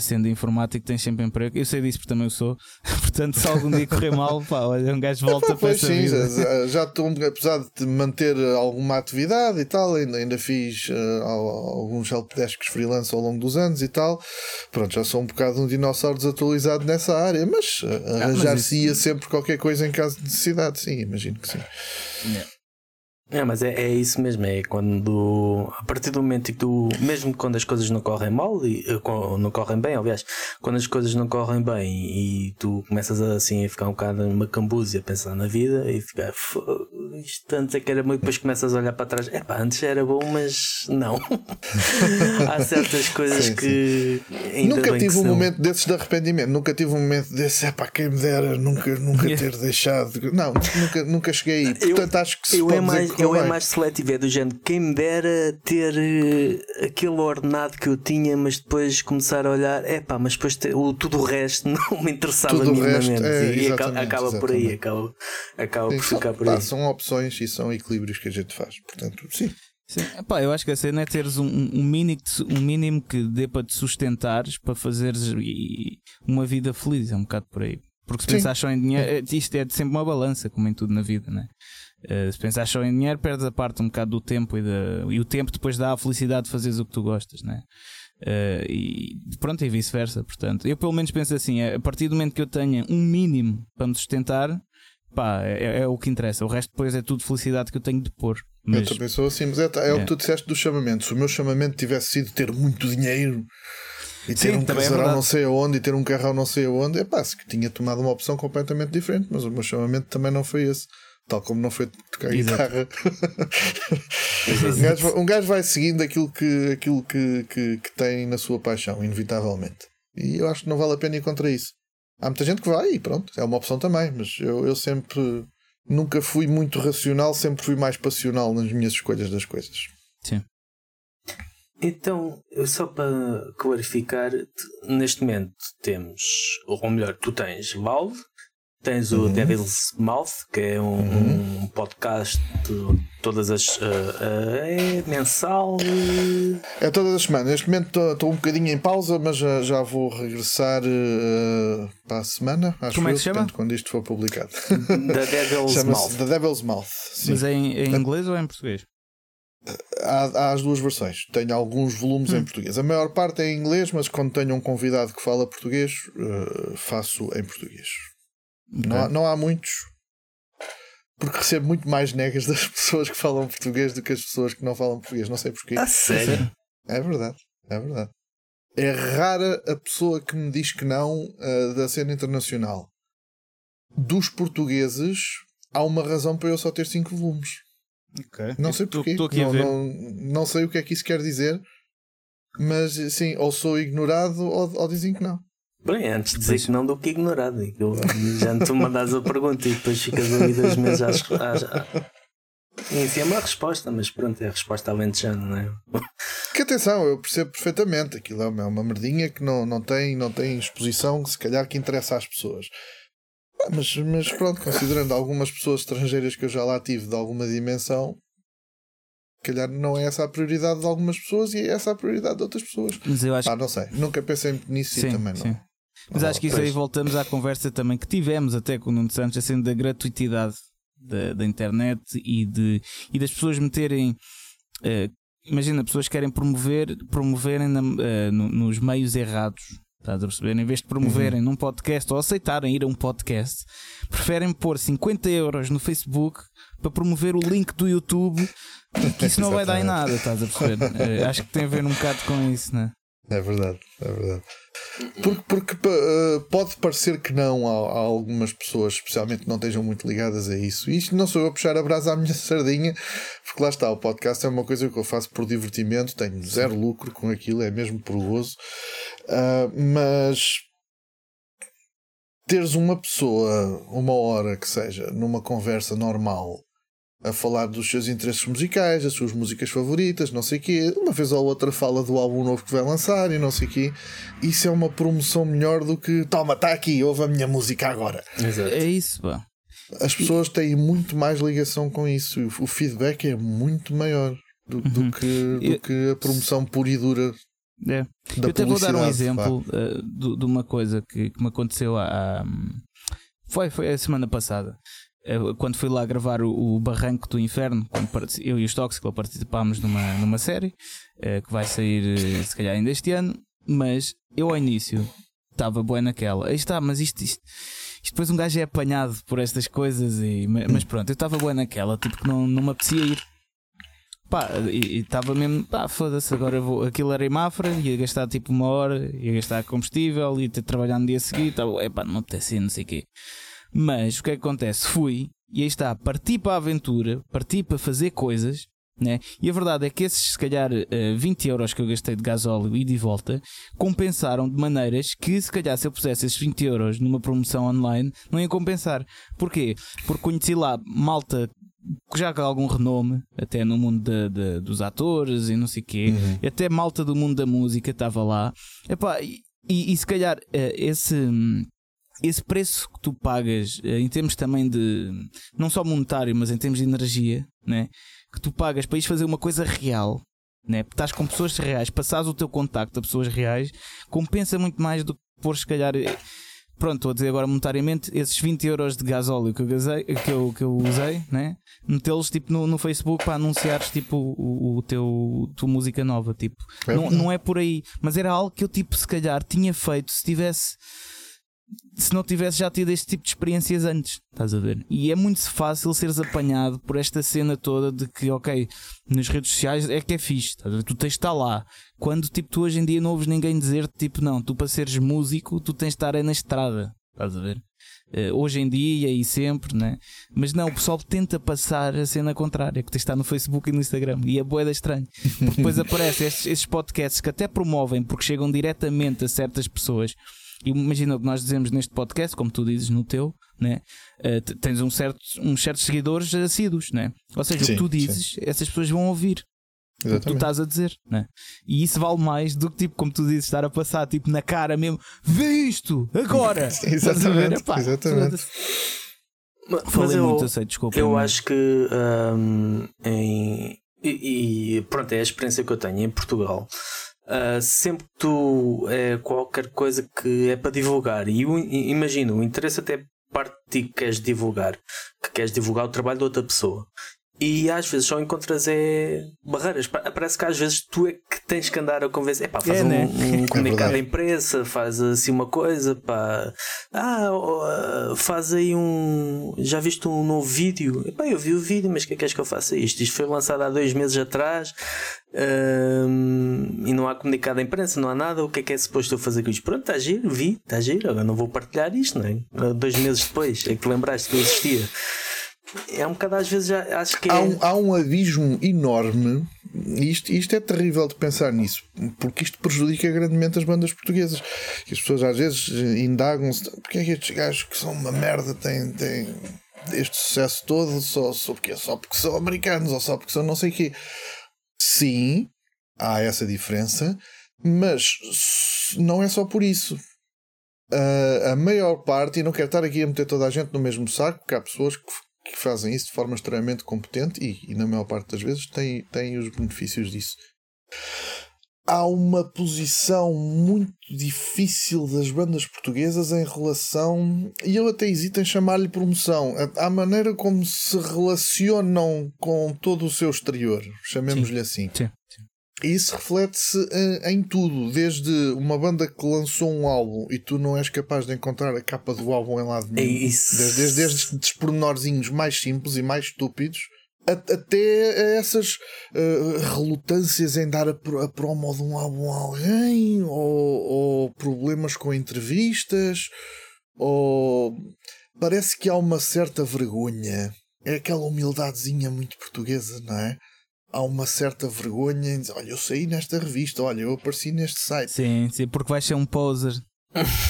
Speaker 1: sendo informático tens sempre emprego. Eu sei disso porque também eu sou. Portanto, se algum dia correr mal, pá, olha, um gajo volta para essa sim,
Speaker 3: vida. Já estou, apesar de manter alguma atividade e tal, ainda, ainda fiz uh, alguns helpdesks freelance ao longo dos anos e tal. Pronto, já sou um bocado um dinossauro desatualizado nessa área, mas uh, arranjar-se-ia isso... sempre qualquer coisa em caso de necessidade, sim, imagino que sim.
Speaker 2: Yeah. É, mas é, é isso mesmo, é quando a partir do momento que tu, mesmo quando as coisas não correm mal e eh, não correm bem, aliás, quando as coisas não correm bem e tu começas assim a ficar um bocado numa cambúzia a pensar na vida e ficar isto antes é que era muito, depois começas a olhar para trás, é pá, antes era bom, mas não. Há certas coisas sim, que
Speaker 3: nunca tive
Speaker 2: um
Speaker 3: momento desses de arrependimento, nunca tive um momento desse, é pá, quem me dera, nunca, nunca ter deixado. Não, nunca, nunca cheguei aí. Portanto,
Speaker 2: eu,
Speaker 3: acho que se eu
Speaker 2: é mais eu é mais seletivo, é do género. Quem me dera ter uh, aquele ordenado que eu tinha, mas depois começar a olhar, é pá, mas depois te, o, tudo o resto não me interessava tudo minimamente. Resto, é, e acaba, acaba por aí, acaba, acaba por ficar por aí.
Speaker 3: São opções e são equilíbrios que a gente faz, portanto, sim.
Speaker 1: Sim. Epá, eu acho que a cena é teres um, um, mínimo, um mínimo que dê para te sustentares para fazeres uma vida feliz, é um bocado por aí. Porque se pensar só em dinheiro, isto é sempre uma balança, como em tudo na vida, né? Uh, se pensar só em dinheiro, perdes a parte um bocado do tempo e, de, e o tempo depois dá a felicidade de fazeres o que tu gostas, né? Uh, e pronto, e vice-versa. Portanto, eu pelo menos penso assim: a partir do momento que eu tenha um mínimo para me sustentar, pá, é, é, o que interessa. O resto depois é tudo felicidade que eu tenho de pôr.
Speaker 3: Mas, eu também sou assim, mas é, é, é, o que tu disseste do chamamento. Se o meu chamamento tivesse sido ter muito dinheiro e ter Sim, um casarão é não sei aonde e ter um carrão não sei aonde, é pá, se que tinha tomado uma opção completamente diferente, mas o meu chamamento também não foi esse. Tal como não foi tocar guitarra. um, gajo, um gajo vai seguindo aquilo, que, aquilo que, que, que, tem na sua paixão, inevitavelmente. E eu acho que não vale a pena ir contra isso. Há muita gente que vai e pronto, é uma opção também, mas eu, eu sempre nunca fui muito racional, sempre fui mais passional nas minhas escolhas das coisas.
Speaker 1: Sim.
Speaker 2: Então, só para clarificar, neste momento temos, ou melhor, tu tens Valve, Tens o uhum. Devil's Mouth, que é um, uhum. um podcast de todas as. Uh, uh, é mensal.
Speaker 3: É todas as semanas. Neste momento estou um bocadinho em pausa, mas já, já vou regressar uh, para a semana. Acho
Speaker 1: Como é que se chama?
Speaker 3: Quando isto for publicado.
Speaker 2: The Devil's Mouth.
Speaker 3: The Devil's Mouth. Sim.
Speaker 1: Mas é em, em inglês ou é em português?
Speaker 3: Há, há, as duas versões. Tenho alguns volumes hum. em português. A maior parte é em inglês, mas quando tenho um convidado que fala português, faço em português. Okay. Não, há, não há muitos. Porque recebo muito mais negas das pessoas que falam português do que as pessoas que não falam português. Não sei porquê.
Speaker 2: Ah, sério?
Speaker 3: É verdade. É verdade. É rara a pessoa que me diz que não uh, da cena internacional. Dos portugueses, há uma razão para eu só ter 5 volumes.
Speaker 1: Okay.
Speaker 3: Não sei porquê. Tô, tô não, não, não, sei o que é que isso quer dizer. Mas sim, ou sou ignorado ou, ou dizem que não.
Speaker 2: Bem, antes de dizer pois. que não do que ignorado. Eu, já tu mandas a pergunta e depois ficas ali dois meses às, às, Enfim, é uma resposta, mas pronto, é a resposta alentejana, não é?
Speaker 3: Que atenção, eu percebo perfeitamente. Aquilo é uma, é uma merdinha que não, não, tem, não tem exposição, se calhar que interessa às pessoas. Mas, mas pronto, considerando algumas pessoas estrangeiras que eu já lá tive de alguma dimensão, calhar não é essa a prioridade de algumas pessoas e é essa a prioridade de outras pessoas.
Speaker 1: Mas eu acho...
Speaker 3: Ah, não sei, nunca pensei nisso sim, e também não. Sim.
Speaker 1: Mas acho que isso aí voltamos à conversa também que tivemos até com o Nuno Santos, assim, da gratuitidade da, da internet e, de, e das pessoas meterem. Uh, imagina, pessoas querem promover, promoverem na, uh, no, nos meios errados. Estás a perceber? Em vez de promoverem uhum. num podcast ou aceitarem ir a um podcast, preferem pôr 50 euros no Facebook para promover o link do YouTube, que isso não vai dar em nada, estás a perceber? Uh, acho que tem a ver um bocado com isso, não é?
Speaker 3: É verdade, é verdade. Porque, porque uh, pode parecer que não a, algumas pessoas, especialmente que não estejam muito ligadas a isso. E isto não sou eu a puxar a brasa à minha sardinha, porque lá está, o podcast é uma coisa que eu faço por divertimento, tenho zero lucro com aquilo, é mesmo perigoso. Uh, mas teres uma pessoa, uma hora que seja, numa conversa normal a falar dos seus interesses musicais, das suas músicas favoritas, não sei o quê. Uma vez ou outra fala do álbum novo que vai lançar e não sei o quê. Isso é uma promoção melhor do que toma, está aqui, ouve a minha música agora.
Speaker 1: Exato. É isso, pá.
Speaker 3: As pessoas têm muito mais ligação com isso. O feedback é muito maior do, do uhum. que, do que a promoção pura e dura.
Speaker 1: É. Eu até vou dar um exemplo uh, de, de, uma coisa que, que me aconteceu há, foi, foi a semana passada quando fui lá gravar o, o Barranco do Inferno, eu e os Tóxicos participámos numa, numa série uh, que vai sair uh, se calhar ainda este ano, mas eu ao início estava boa naquela. Aí está, mas isto, isto, isto, depois um gajo é apanhado por estas coisas, e, mas pronto, eu estava boa naquela, tipo que não, não me apetecia ir. Pá, e estava mesmo, pá, foda-se, agora vou. Aquilo era em Mafra, ia gastar tipo uma hora, ia gastar combustível, ia ter de trabalhar no dia seguinte, é pá, não me apetecia, não sei o quê. Mas o que é que acontece? Fui e aí está, parti para a aventura, parti para fazer coisas. Né? E a verdade é que esses, se calhar, 20 eh, euros que eu gastei de gasóleo e de volta compensaram de maneiras que, se calhar, se eu pusesse esses 20 euros numa promoção online, não ia compensar. Porquê? Porque conheci lá malta já com algum renome, até no mundo de, de, dos atores e não sei o quê, uhum. até malta do mundo da música estava lá. Epá, e, e, e se calhar eh, esse esse preço que tu pagas eh, em termos também de não só monetário, mas em termos de energia, né? que tu pagas para ir fazer uma coisa real, né? estás com pessoas reais, passares o teu contacto a pessoas reais, compensa muito mais do que pôr se calhar. Eh, pronto, estou a dizer agora monetariamente, esses 20 euros de gasóleo que eu, gasei, que eu, que eu usei, né? metê-los tipo, no, no Facebook para anunciares tipo, o, o teu tua música nova. Tipo. É não, não é por aí, mas era algo que eu tipo, se calhar tinha feito se tivesse se não tivesse já tido este tipo de experiências antes, estás a ver? E é muito fácil seres apanhado por esta cena toda de que, ok, nas redes sociais é que é fixe, estás a ver? tu tens de estar lá. Quando tipo, tu hoje em dia não ouves ninguém dizer tipo, não, tu para seres músico, tu tens de estar aí na estrada, estás a ver? Uh, hoje em dia e sempre, né? Mas não, o pessoal tenta passar a cena contrária, que está no Facebook e no Instagram, e é boeda estranho. Porque depois aparecem estes, estes podcasts que até promovem porque chegam diretamente a certas pessoas imagina o que nós dizemos neste podcast, como tu dizes no teu, né? Uh, tens um certo, uns certos seguidores assíduos, né? ou seja, sim, o que tu dizes, sim. essas pessoas vão ouvir. Exatamente. O que tu estás a dizer, né? E isso vale mais do que, tipo, como tu dizes, estar a passar tipo, na cara mesmo, vê isto, agora!
Speaker 3: exatamente. Epá, exatamente.
Speaker 1: Mas, Falei eu, muito, eu sei, desculpa.
Speaker 2: Eu acho que um, em, e, e, pronto, é a experiência que eu tenho em Portugal. Uh, sempre que tu é qualquer coisa que é para divulgar, e imagina, o interesse até parte de ti que queres divulgar, que queres divulgar o trabalho de outra pessoa. E às vezes só encontras é, barreiras. Parece que às vezes tu é que tens que andar a convencer. Epá, faz é, um, né? um, comunicado é imprensa, faz assim uma coisa. Pá. Ah, uh, faz aí um. Já viste um novo vídeo? Epá, eu vi o vídeo, mas o que é que és que eu faça isto? Isto foi lançado há dois meses atrás e não há comunicado à imprensa, não há nada. O que é que é suposto eu fazer com isto? Pronto, está giro, vi, está giro. Agora não vou partilhar isto, não é? Dois meses depois é que lembraste que eu existia é um bocado às vezes já acho que é...
Speaker 3: há, um, há um abismo enorme isto, isto é terrível de pensar nisso porque isto prejudica grandemente as bandas portuguesas. E as pessoas às vezes indagam-se porque é que estes gajos que são uma merda têm, têm este sucesso todo só, só, porque, só porque são americanos ou só porque são não sei o quê? Sim, há essa diferença mas não é só por isso. Uh, a maior parte, e não quero estar aqui a meter toda a gente no mesmo saco, porque há pessoas que que fazem isso de forma extremamente competente e, e na maior parte das vezes têm, têm os benefícios disso. Há uma posição muito difícil das bandas portuguesas em relação, e eu até hesito em chamar-lhe promoção, à maneira como se relacionam com todo o seu exterior, chamemos-lhe assim.
Speaker 1: Sim,
Speaker 3: isso reflete-se em, em, tudo, desde uma banda que lançou um álbum e tu não és capaz de encontrar a capa do álbum em lado nenhum. É isso. Desde, desde, desde pormenorzinhos mais simples e mais estúpidos até essas uh, relutâncias em dar a, a, promo de um álbum a alguém, ou, ou, problemas com entrevistas, ou parece que há uma certa vergonha. É aquela humildadezinha muito portuguesa, não é? Há uma certa vergonha em dizer: Olha, eu saí nesta revista, olha, eu apareci neste site.
Speaker 1: Sim, sim, porque vais ser um poser.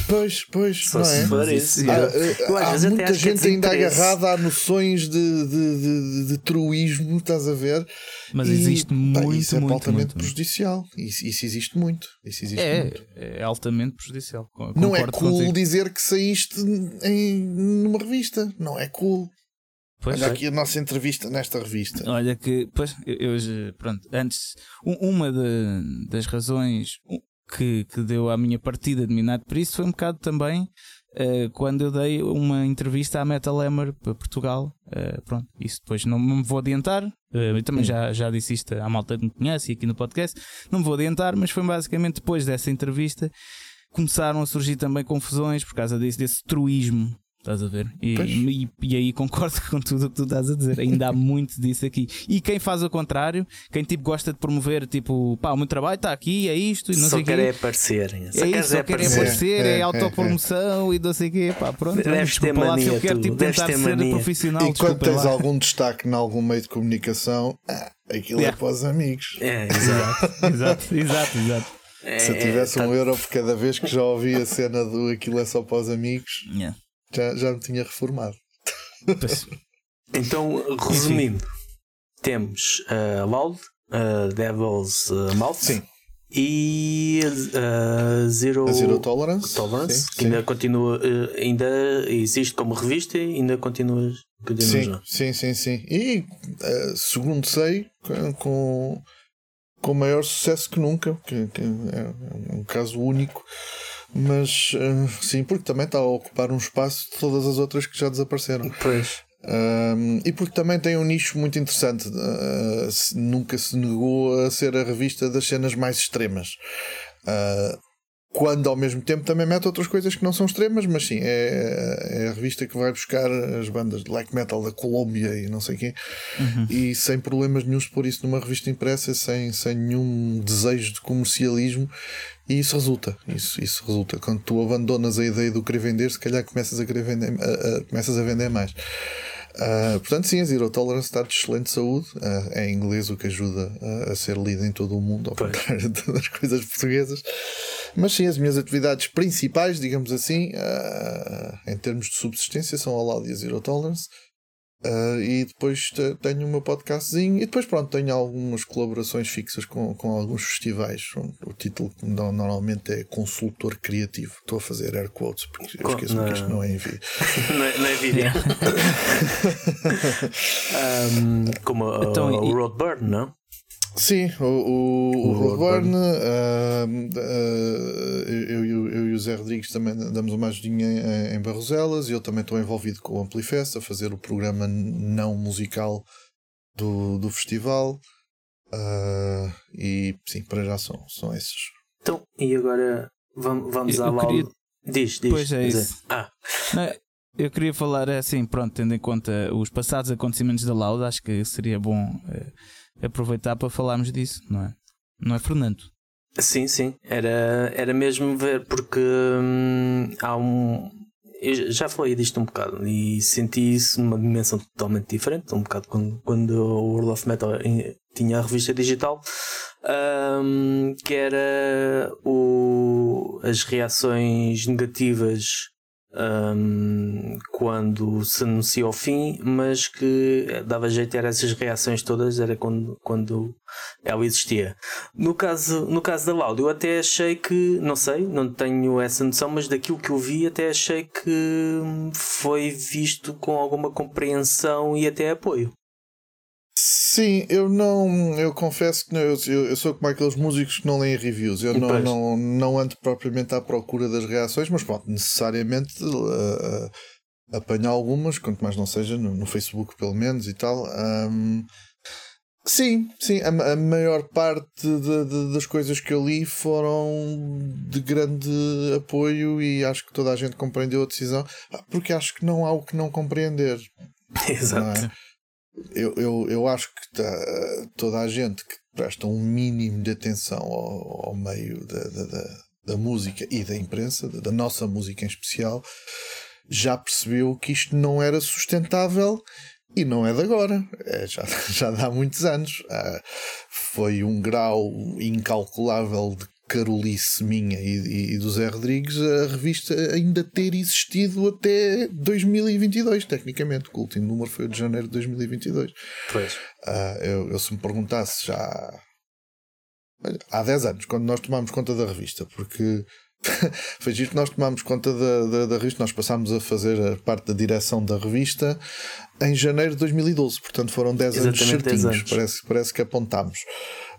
Speaker 3: Pois, pois,
Speaker 2: Só não é? for isso.
Speaker 3: Há, há, há muita gente ainda agarrada a noções de, de, de, de, truísmo, estás a ver?
Speaker 1: Mas e, existe muito, pá,
Speaker 3: isso é
Speaker 1: muito,
Speaker 3: altamente
Speaker 1: muito,
Speaker 3: prejudicial. Isso, isso, existe muito. Isso existe
Speaker 1: é,
Speaker 3: muito.
Speaker 1: é altamente prejudicial. Concordo
Speaker 3: não é cool
Speaker 1: contigo.
Speaker 3: dizer que saíste em, numa revista. Não é cool. Pois Olha é. aqui a nossa entrevista nesta revista.
Speaker 1: Olha que, pois, eu, eu pronto, antes, uma de, das razões, que, que deu à minha partida de Minado por isso foi um bocado também uh, quando eu dei uma entrevista à Metal Hammer para Portugal. Uh, pronto, isso depois não me vou adiantar. Uh, eu também já, já disse isto à malta que me conhece e aqui no podcast. Não me vou adiantar, mas foi basicamente depois dessa entrevista começaram a surgir também confusões por causa desse, desse truísmo Estás a ver? E, e, e, aí concordo com tudo o que tu estás a dizer. Ainda há muito disso aqui. E quem faz o contrário, quem tipo gosta de promover, tipo, pá, o meu trabalho está aqui, é isto, e não
Speaker 2: só
Speaker 1: sei
Speaker 2: quer
Speaker 1: quê.
Speaker 2: é aparecer.
Speaker 1: Só é isso, só quer é aparecer, é, é, é autopromoção e não sei o quê. Pá, pronto.
Speaker 2: Deves ter mania, lá, se eu quero tipo, tentar ser mania.
Speaker 1: profissional.
Speaker 3: E quando tens lá. algum destaque em algum meio de comunicação, ah, aquilo yeah. é para os amigos.
Speaker 2: É, exato.
Speaker 1: exato, exato, exato.
Speaker 3: É, Se eu tivesse um tá... euro por cada vez que já ouvi a cena do aquilo é só para os amigos.
Speaker 1: Yeah
Speaker 3: já, já me tinha reformado.
Speaker 2: então, resumindo, temos uh, Loud, uh, Devil's uh, Mouth
Speaker 3: sim.
Speaker 2: e uh, Zero,
Speaker 3: Zero Tolerance,
Speaker 2: Tolerance sim, que sim. ainda continua, uh, ainda existe como revista e ainda continua. continua
Speaker 3: sim, sim, sim, sim. E uh, segundo sei, com, com maior sucesso que nunca, que, que é um caso único mas uh, sim, porque também está a ocupar um espaço de todas as outras que já desapareceram.
Speaker 2: Pois.
Speaker 3: Um, e porque também tem um nicho muito interessante. Uh, nunca se negou a ser a revista das cenas mais extremas. Uh, quando ao mesmo tempo também mete outras coisas que não são extremas, mas sim, é, é a revista que vai buscar as bandas de black metal da Colômbia e não sei quê, uhum. e sem problemas nenhums por isso numa revista impressa, sem, sem nenhum desejo de comercialismo, e isso resulta, isso, isso resulta. Quando tu abandonas a ideia do querer vender, se calhar começas a querer vender, a, a, começas a vender mais. Uh, portanto, sim, a Zero Tolerance está de excelente saúde. Uh, é em inglês, o que ajuda a, a ser lido em todo o mundo, ao contrário das coisas portuguesas. Mas sim, as minhas atividades principais, digamos assim, uh, em termos de subsistência, são a Loud e a Zero Tolerance. Uh, e depois tenho o meu podcastzinho e depois pronto tenho algumas colaborações fixas com, com alguns festivais o título normalmente é consultor criativo estou a fazer air quotes porque eu esqueço que isto não é em vídeo
Speaker 2: não, é, não é vídeo um, como então, o Roadburn não?
Speaker 3: Sim, o, o, o, o Roadburn, uh, uh, eu, eu, eu, e o Zé Rodrigues também damos uma ajudinha em, em Barroselas e eu também estou envolvido com o Amplifest a fazer o programa não musical do, do festival. Uh, e sim, para já são, são esses.
Speaker 2: Então, e agora vamos, vamos à queria... Diz, diz.
Speaker 1: Pois é isso.
Speaker 2: Ah.
Speaker 1: Não, eu queria falar assim, pronto, tendo em conta os passados acontecimentos da Lauda, acho que seria bom eh, aproveitar para falarmos disso, não é? Não é, Fernando?
Speaker 2: Sim, sim. Era, era mesmo ver, porque hum, há um. Eu já falei disto um bocado e senti isso numa dimensão totalmente diferente. Um bocado quando, quando o World of Metal tinha a revista digital, um, que era o, as reações negativas um, quando se anuncia o fim, mas que dava jeito era essas reações todas, era quando, quando ela existia. No caso, no caso da Lauda, eu até achei que, não sei, não tenho essa noção, mas daquilo que eu vi, até achei que foi visto com alguma compreensão e até apoio.
Speaker 3: Sim, eu não. Eu confesso que não, eu, eu, sou como aqueles músicos que não leem reviews. Eu não, não, não ando propriamente à procura das reações, mas pronto, necessariamente uh, apanhar algumas, quanto mais não seja no, no, Facebook, pelo menos e tal. Um, Sim, sim. A, a maior parte de, de, das coisas que eu li foram de grande apoio e acho que toda a gente compreendeu a decisão, porque acho que não há o que não compreender.
Speaker 2: Exato. Não é?
Speaker 3: Eu, eu, eu acho que tá, toda a gente que presta um mínimo de atenção ao, ao meio da, da, da, da, música e da imprensa, da, nossa música em especial, já percebeu que isto não era sustentável e não é de agora, é, já, já há muitos anos. Ah, foi um grau incalculável de carolice minha e, e, do Zé Rodrigues a revista ainda ter existido até 2022, tecnicamente, o último número foi o de janeiro de 2022.
Speaker 2: Pois.
Speaker 3: Uh, eu, eu, se me perguntasse já há 10 anos, quando nós tomámos conta da revista, porque foi giro que nós tomámos conta da, da, da, revista, nós passámos a fazer a parte da direção da revista em janeiro de 2012, portanto foram 10 Exatamente anos certinhos, 10 anos. Parece, parece que apontámos.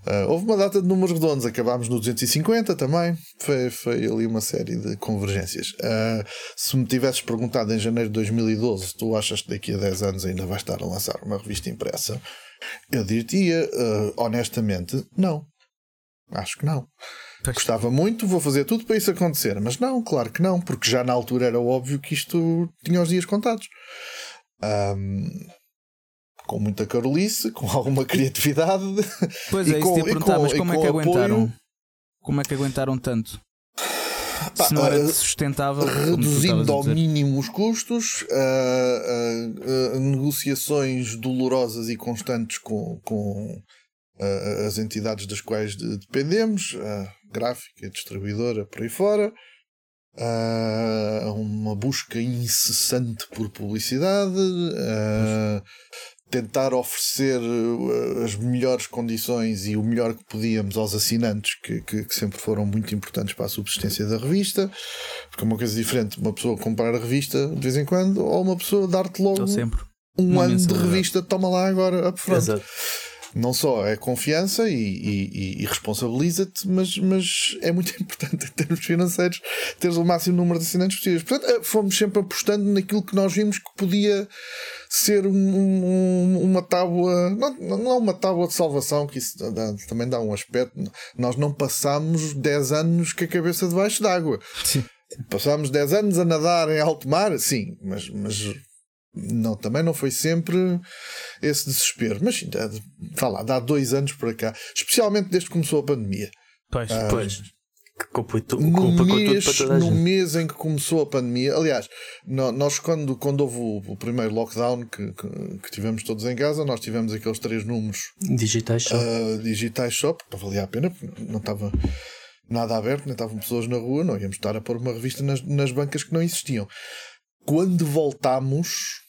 Speaker 3: Uh, houve uma data de números redondos, acabámos no 250 também, foi, foi ali uma série de convergências. Uh, se me tivesses perguntado em janeiro de 2012, tu achas que daqui a 10 anos ainda vai estar a lançar uma revista impressa? Eu diria, uh, honestamente, não. Acho que não. Pois. Gostava muito, vou fazer tudo para isso acontecer, mas não, claro que não, porque já na altura era óbvio que isto tinha os dias contados. Um, com muita carolice, com alguma criatividade.
Speaker 1: Pois é, isso te perguntar, mas como é que aguentaram? Apoio... Como é que aguentaram tanto? Pá, Se não era uh, sustentável,
Speaker 3: reduzindo ao mínimo os custos, uh, uh, negociações dolorosas e constantes com, com as entidades das quais dependemos, gráfica, a distribuidora, por aí fora. uma busca incessante por publicidade, tentar oferecer uh, as melhores condições e o melhor que podíamos aos assinantes, que, que, que, sempre foram muito importantes para a subsistência da revista, porque é uma coisa diferente uma pessoa comprar a revista de vez em quando ou uma pessoa dar-te logo um ano de revista, toma lá agora up front. Exato. Não só é confiança e, e, e responsabiliza-te, mas, mas é muito importante em termos financeiros teres o máximo número de assinantes possíveis. Portanto, eh, fomos sempre apostando naquilo que nós vimos que podia ser um, um, uma tábua, não, não é uma tábua de salvação, que isso dá, também dá um aspecto. Nós não passámos 10 anos com a cabeça debaixo d'água. Passámos 10 anos a nadar em alto mar, sim, mas, mas não, também não foi sempre esse desespero. Mas sim, dá, lá, dá dois anos para cá, especialmente desde que começou a pandemia.
Speaker 2: Pois, ah, pois
Speaker 3: complicou, no, mês, no mês em que começou a pandemia, aliás, nós quando, quando houve o, o primeiro lockdown que, que, que, tivemos todos em casa, nós tivemos aqueles três números
Speaker 2: digitais só,
Speaker 3: uh, digitais só porque não valia a pena, não estava nada aberto, nem estavam pessoas na rua, não íamos estar a pôr uma revista nas, nas bancas que não existiam. Quando voltámos,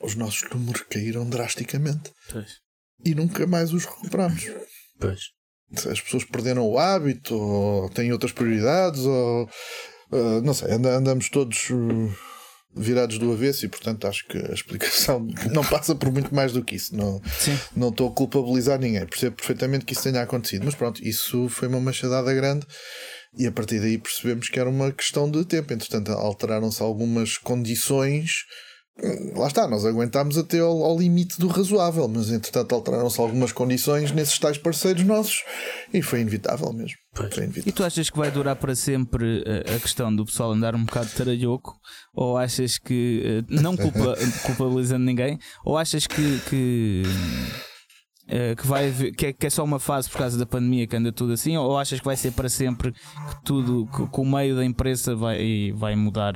Speaker 3: os nossos números caíram drasticamente.
Speaker 2: Pois.
Speaker 3: e nunca mais os recuperamos.
Speaker 2: Pois.
Speaker 3: As pessoas perderam o hábito ou têm outras prioridades ou uh, não sei, andamos todos uh, virados do avesso e portanto acho que a explicação não passa por muito mais do que isso. Não, não estou a culpabilizar ninguém. Percebo perfeitamente que isso tenha acontecido mas pronto, isso foi uma machadada grande e a partir daí percebemos que era uma questão de tempo entretanto alteraram-se algumas condições lá está, nós aguentámos até ao, ao, limite do razoável, mas entretanto alteraram-se algumas condições nesses tais parceiros nossos e foi inevitável mesmo. Foi inevitável.
Speaker 1: E tu achas que vai durar para sempre a, a questão do pessoal andar um bocado taralhoco? Ou achas que, eh, não culpa, culpabilizando ninguém, ou achas que, que Uh, que, vai, que é, que, é, só uma fase por causa da pandemia que anda tudo assim, ou achas que vai ser para sempre que tudo, que, o meio da imprensa vai, vai mudar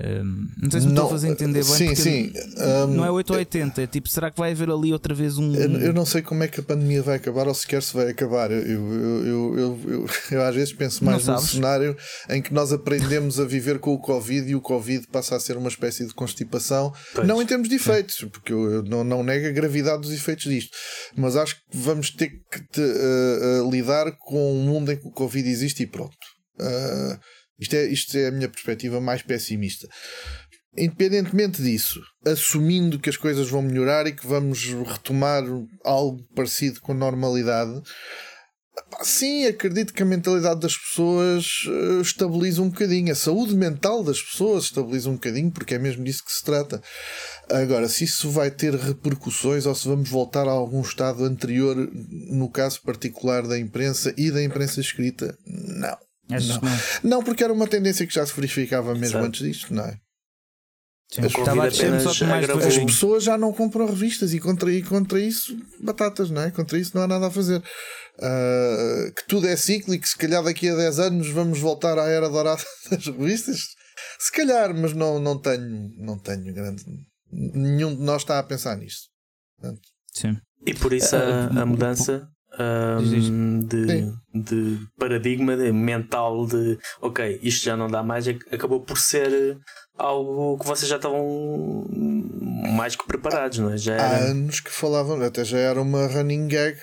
Speaker 1: um, não sei se me estou a fazer entender bem.
Speaker 3: Sim, sim.
Speaker 1: Um, não é 8 ou 80. É tipo, será que vai haver ali outra vez um.
Speaker 3: Eu, eu, não sei como é que a pandemia vai acabar ou sequer se vai acabar. Eu, eu, eu, eu, eu às vezes penso mais num cenário em que nós aprendemos a viver com o Covid e o Covid passa a ser uma espécie de constipação. Pois. Não em termos de efeitos, porque eu, não, não nego a gravidade dos efeitos disto, mas acho que vamos ter que te, uh, uh, lidar com um mundo em que o Covid existe e pronto. Uh, isto é, isto é a minha perspectiva mais pessimista. Independentemente disso, assumindo que as coisas vão melhorar e que vamos retomar algo parecido com normalidade, Sim, acredito que a mentalidade das pessoas uh, estabiliza um bocadinho, a saúde mental das pessoas estabiliza um bocadinho, porque é mesmo disso que se trata. Agora, se isso vai ter repercussões ou se vamos voltar a algum estado anterior, no caso particular da imprensa e da imprensa escrita, não. Não. não. não, porque era uma tendência que já se verificava mesmo Exato. antes disto, não é? As, as pessoas já não compram revistas e contra, e contra isso, batatas, não é? Contra isso não há nada a fazer. Uh, que tudo é cíclico, se calhar daqui a 10 anos vamos voltar à era dourada das revistas. Se calhar, mas não, não tenho, não tenho grande. Nenhum de nós está a pensar nisso. Portanto,
Speaker 1: Sim.
Speaker 2: E por isso a, a mudança um, de, de, paradigma de, mental de ok, isto já não dá mais, acabou por ser algo que vocês já estavam mais que preparados, não é? Já
Speaker 3: era... Há anos que falavam, até já era uma running gag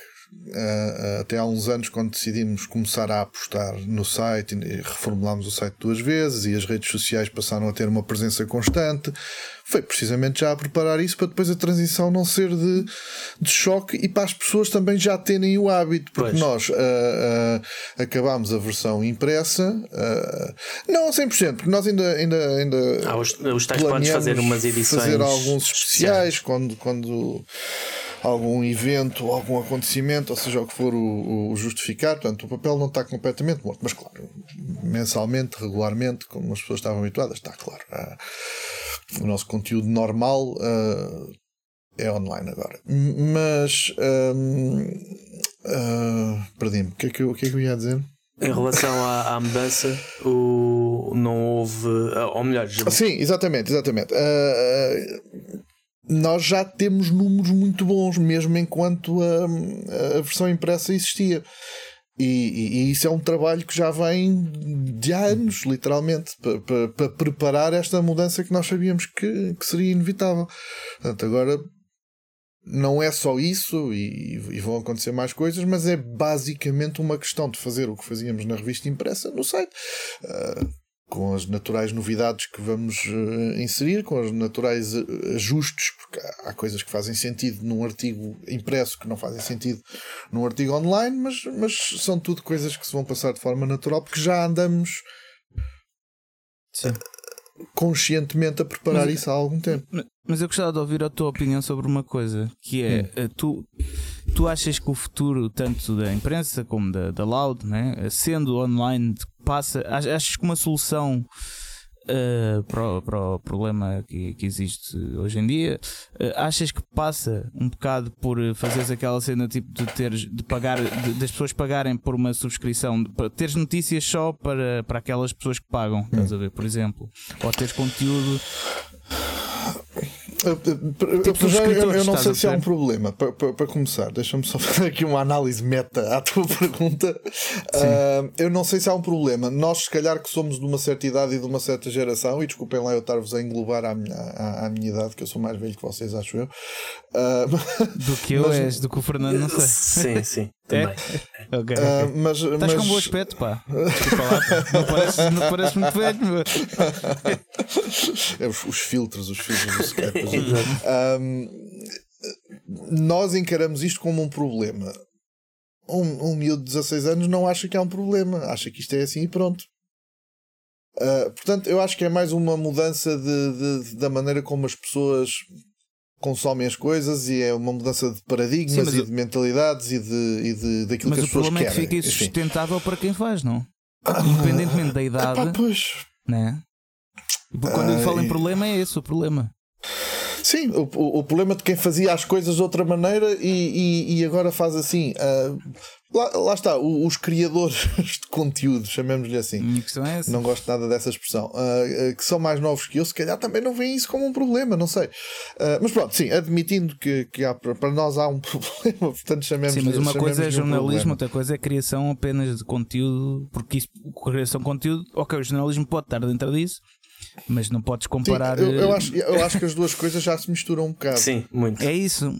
Speaker 3: até há uns anos, quando decidimos começar a apostar no site, reformulámos o site duas vezes e as redes sociais passaram a ter uma presença constante, foi precisamente já a preparar isso para depois a transição não ser de, de choque e para as pessoas também já terem o hábito, porque pois. nós uh, uh, acabámos a versão impressa, não 100%, porque nós ainda. ainda, ainda
Speaker 2: ah, os, os tais podes fazer umas edições.
Speaker 3: Fazer alguns especiais, especiais. quando. quando algum evento, algum acontecimento, ou seja, o que for o, o, justificar. Portanto, o papel não está completamente morto, mas claro, mensalmente, regularmente, como as pessoas estavam habituadas, está claro. Uh, o nosso conteúdo normal uh, é online agora. Mas uh, perdi-me. O que, é que, eu, o que é que eu ia dizer?
Speaker 2: Em relação à, à, mudança, o, não houve. Ou melhor, já...
Speaker 3: Sim, exatamente, exatamente. Uh, nós já temos números muito bons, mesmo enquanto a, a versão impressa existia. E, e, e, isso é um trabalho que já vem de anos, literalmente, para, para, para preparar esta mudança que nós sabíamos que, que, seria inevitável. Portanto, agora não é só isso, e, e, vão acontecer mais coisas, mas é basicamente uma questão de fazer o que fazíamos na revista impressa no site. Uh, com as naturais novidades que vamos uh, inserir, com os naturais eh, ajustes, porque há, há, coisas que fazem sentido num artigo impresso que não fazem sentido num artigo online, mas, mas são tudo coisas que se vão passar de forma natural, porque já andamos uh, conscientemente a preparar mas, isso há algum tempo.
Speaker 1: Mas eu gostava de ouvir a tua opinião sobre uma coisa, que é hum. tu, tu achas que o futuro, tanto da imprensa como da, da Loud, né, sendo online, passa. Achas que uma solução uh, para, para, o problema que, que, existe hoje em dia, uh, achas que passa um bocado por fazeres aquela cena tipo de teres de pagar, de, das pessoas pagarem por uma subscrição, para teres notícias só para, para aquelas pessoas que pagam, estás a ver, por exemplo, ou teres conteúdo
Speaker 3: Tipo já, eu, eu, não sei se há um problema. Para, para, para começar, deixa-me só fazer aqui uma análise meta à tua pergunta. Uh, eu não sei se há um problema. Nós, se calhar, que somos de uma certa idade e de uma certa geração, e desculpem lá eu estar-vos a englobar à minha, à, à, minha idade, que eu sou mais velho que vocês, acho eu. Uh,
Speaker 1: do que eu mas, és, do que o Fernando, não sei.
Speaker 2: Sim, sim. É?
Speaker 1: É? Okay, uh,
Speaker 3: mas,
Speaker 1: Estás
Speaker 3: mas...
Speaker 1: com um bom aspecto, pá. Desculpa lá, pá. Não parece, não parece muito velho, meu.
Speaker 3: é, os, os, filtros, os filtros do Skype. Um, nós encaramos isto como um problema. Um, um miúdo de 16 anos não acha que é um problema, acha que isto é assim e pronto. Uh, portanto, eu acho que é mais uma mudança de, de, da maneira como as pessoas consomem as coisas e é uma mudança de paradigmas Sim, e de mentalidades e de, e de daquilo que as pessoas querem. Mas o problema é que
Speaker 1: fica insustentável para quem faz, não? Independentemente da idade.
Speaker 3: Epá, pois.
Speaker 1: Né? Quando eu falo em problema, é esse o problema.
Speaker 3: Sim, o, o, o, problema de quem fazia as coisas de outra maneira e, e, e agora faz assim. Uh, lá, lá, está, os criadores de conteúdo, chamemos-lhe assim.
Speaker 1: É
Speaker 3: não gosto nada dessa expressão. Uh, uh, que são mais novos que eu, se calhar também não veem isso como um problema, não sei. mas pronto, sim, admitindo que, que há, para nós há um problema, portanto chamemos
Speaker 1: Sim, mas uma coisa é jornalismo, um outra coisa é criação apenas de conteúdo, porque isso, criação de conteúdo, ok, o jornalismo pode estar dentro disso mas não podes comparar.
Speaker 3: Sim, eu, eu, acho, eu acho que as duas coisas já se misturam um bocado.
Speaker 2: Sim, muito.
Speaker 1: É isso.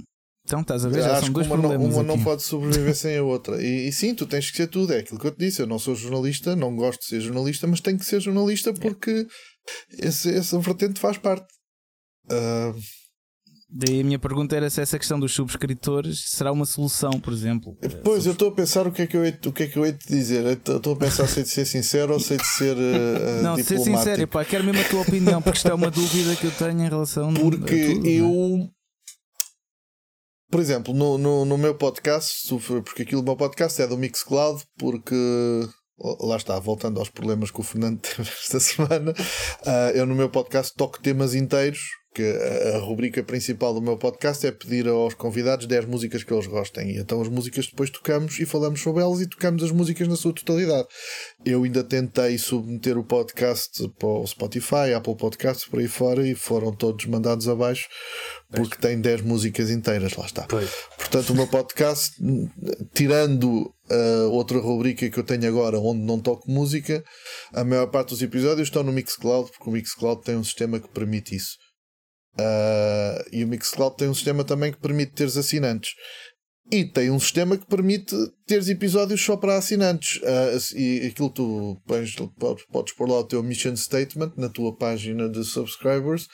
Speaker 1: Então estás a ver, já
Speaker 3: acho
Speaker 1: são dois
Speaker 3: uma
Speaker 1: problemas.
Speaker 3: Não, uma
Speaker 1: aqui.
Speaker 3: não pode sobreviver sem a outra. E, e, sim, tu tens que ser tudo. É aquilo que eu te disse. Eu não sou jornalista, não gosto de ser jornalista, mas tenho que ser jornalista porque esse, essa vertente faz parte. Uh,
Speaker 1: Daí a minha pergunta era se essa questão dos subscritores será uma solução, por exemplo.
Speaker 3: Pois, eu estou a pensar o que é que eu hei, o que é que eu hei de dizer. Estou a pensar se é de ser sincero ou se é de ser. Uh,
Speaker 1: não, de ser sincero, pá, quero mesmo a tua opinião, porque isto é uma dúvida que eu tenho em relação
Speaker 3: Porque
Speaker 1: tudo,
Speaker 3: eu. Não? Por exemplo, no, no, no, meu podcast, porque aquilo do meu podcast é do Mixcloud, porque lá está, voltando aos problemas que o Fernando teve esta semana, uh, eu no meu podcast toco temas inteiros que a, rubrica principal do meu podcast é pedir aos convidados 10 músicas que eles gostem. E então as músicas depois tocamos e falamos sobre elas e tocamos as músicas na sua totalidade. Eu ainda tentei submeter o podcast para o Spotify, Apple Podcasts, por aí fora, e foram todos mandados abaixo porque pois. tem 10 músicas inteiras, lá está.
Speaker 2: Pois.
Speaker 3: Portanto, o meu podcast, tirando a outra rubrica que eu tenho agora, onde não toco música, a maior parte dos episódios estão no Mixcloud, porque o Mixcloud tem um sistema que permite isso. Uh, e o Mixcloud tem um sistema também que permite teres assinantes. E tem um sistema que permite teres episódios só para assinantes. Uh, e aquilo tu pões, podes, pôr lá o teu mission statement na tua página de subscribers.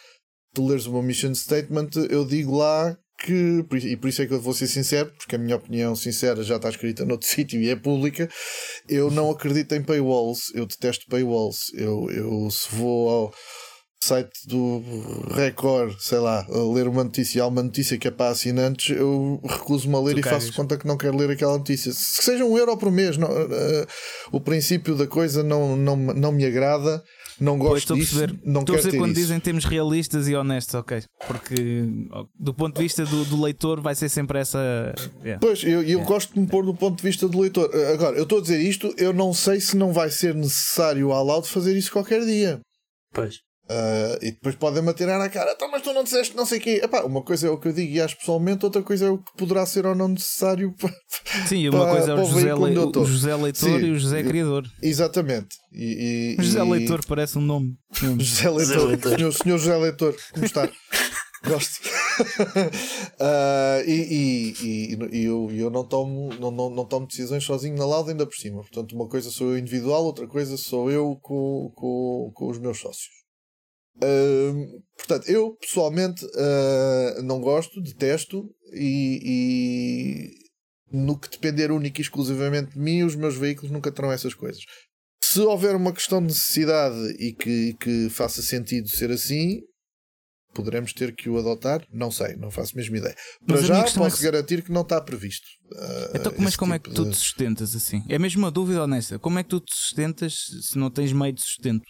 Speaker 3: Tu leres meu mission statement, eu digo lá que, e por isso é que eu vou ser sincero, porque a minha opinião sincera já está escrita noutro sítio e é pública. Eu não acredito em paywalls, eu detesto paywalls. Eu, eu se vou ao site do Record, sei lá, a ler uma notícia, há uma notícia que é para assinantes, eu recuso-me a ler tu e faço conta que não quero ler aquela notícia. Se seja um euro por mês, não, uh, o princípio da coisa não, não, não me agrada. Não gosto pois, disso, perceber. não estou
Speaker 1: quero a
Speaker 3: perceber
Speaker 1: quando
Speaker 3: isso.
Speaker 1: dizem termos realistas e honestos, ok. Porque do ponto de vista do, do leitor vai ser sempre essa.
Speaker 3: Yeah. Pois, eu, eu yeah. gosto de me pôr do ponto de vista do leitor. Agora, eu estou a dizer isto, eu não sei se não vai ser necessário ao Loud fazer isso qualquer dia.
Speaker 2: Pois.
Speaker 3: Uh, e depois podem-me atirar na cara, então, mas tu não disseste não sei o quê. Epá, uma coisa é o que eu digo e acho pessoalmente, outra coisa é o que poderá ser ou não necessário para.
Speaker 1: Sim, uma coisa é o José, Le... o José Leitor Sim, e o José Criador.
Speaker 3: Exatamente. E,
Speaker 1: e, José e... Leitor parece um nome.
Speaker 3: José Leitor, Leitor. Senhor, senhor José Leitor, como está? Gosto. uh, e, e, e, eu, eu não, tomo, não, não, não tomo decisões sozinho na lauda, ainda por cima. Portanto, uma coisa sou eu individual, outra coisa sou eu com, com, com os meus sócios portanto, eu pessoalmente uh, não gosto, detesto e, e, no que depender único e exclusivamente de mim, os meus veículos nunca terão essas coisas. Se houver uma questão de necessidade e que, que faça sentido ser assim, poderemos ter que o adotar? Não sei, não faço mesmo ideia. Para já posso é que... garantir que não está previsto.
Speaker 1: Uh, então, mas como tipo é que tu te sustentas assim? É mesmo uma dúvida honesta. Como é que tu te sustentas se não tens meio de sustento?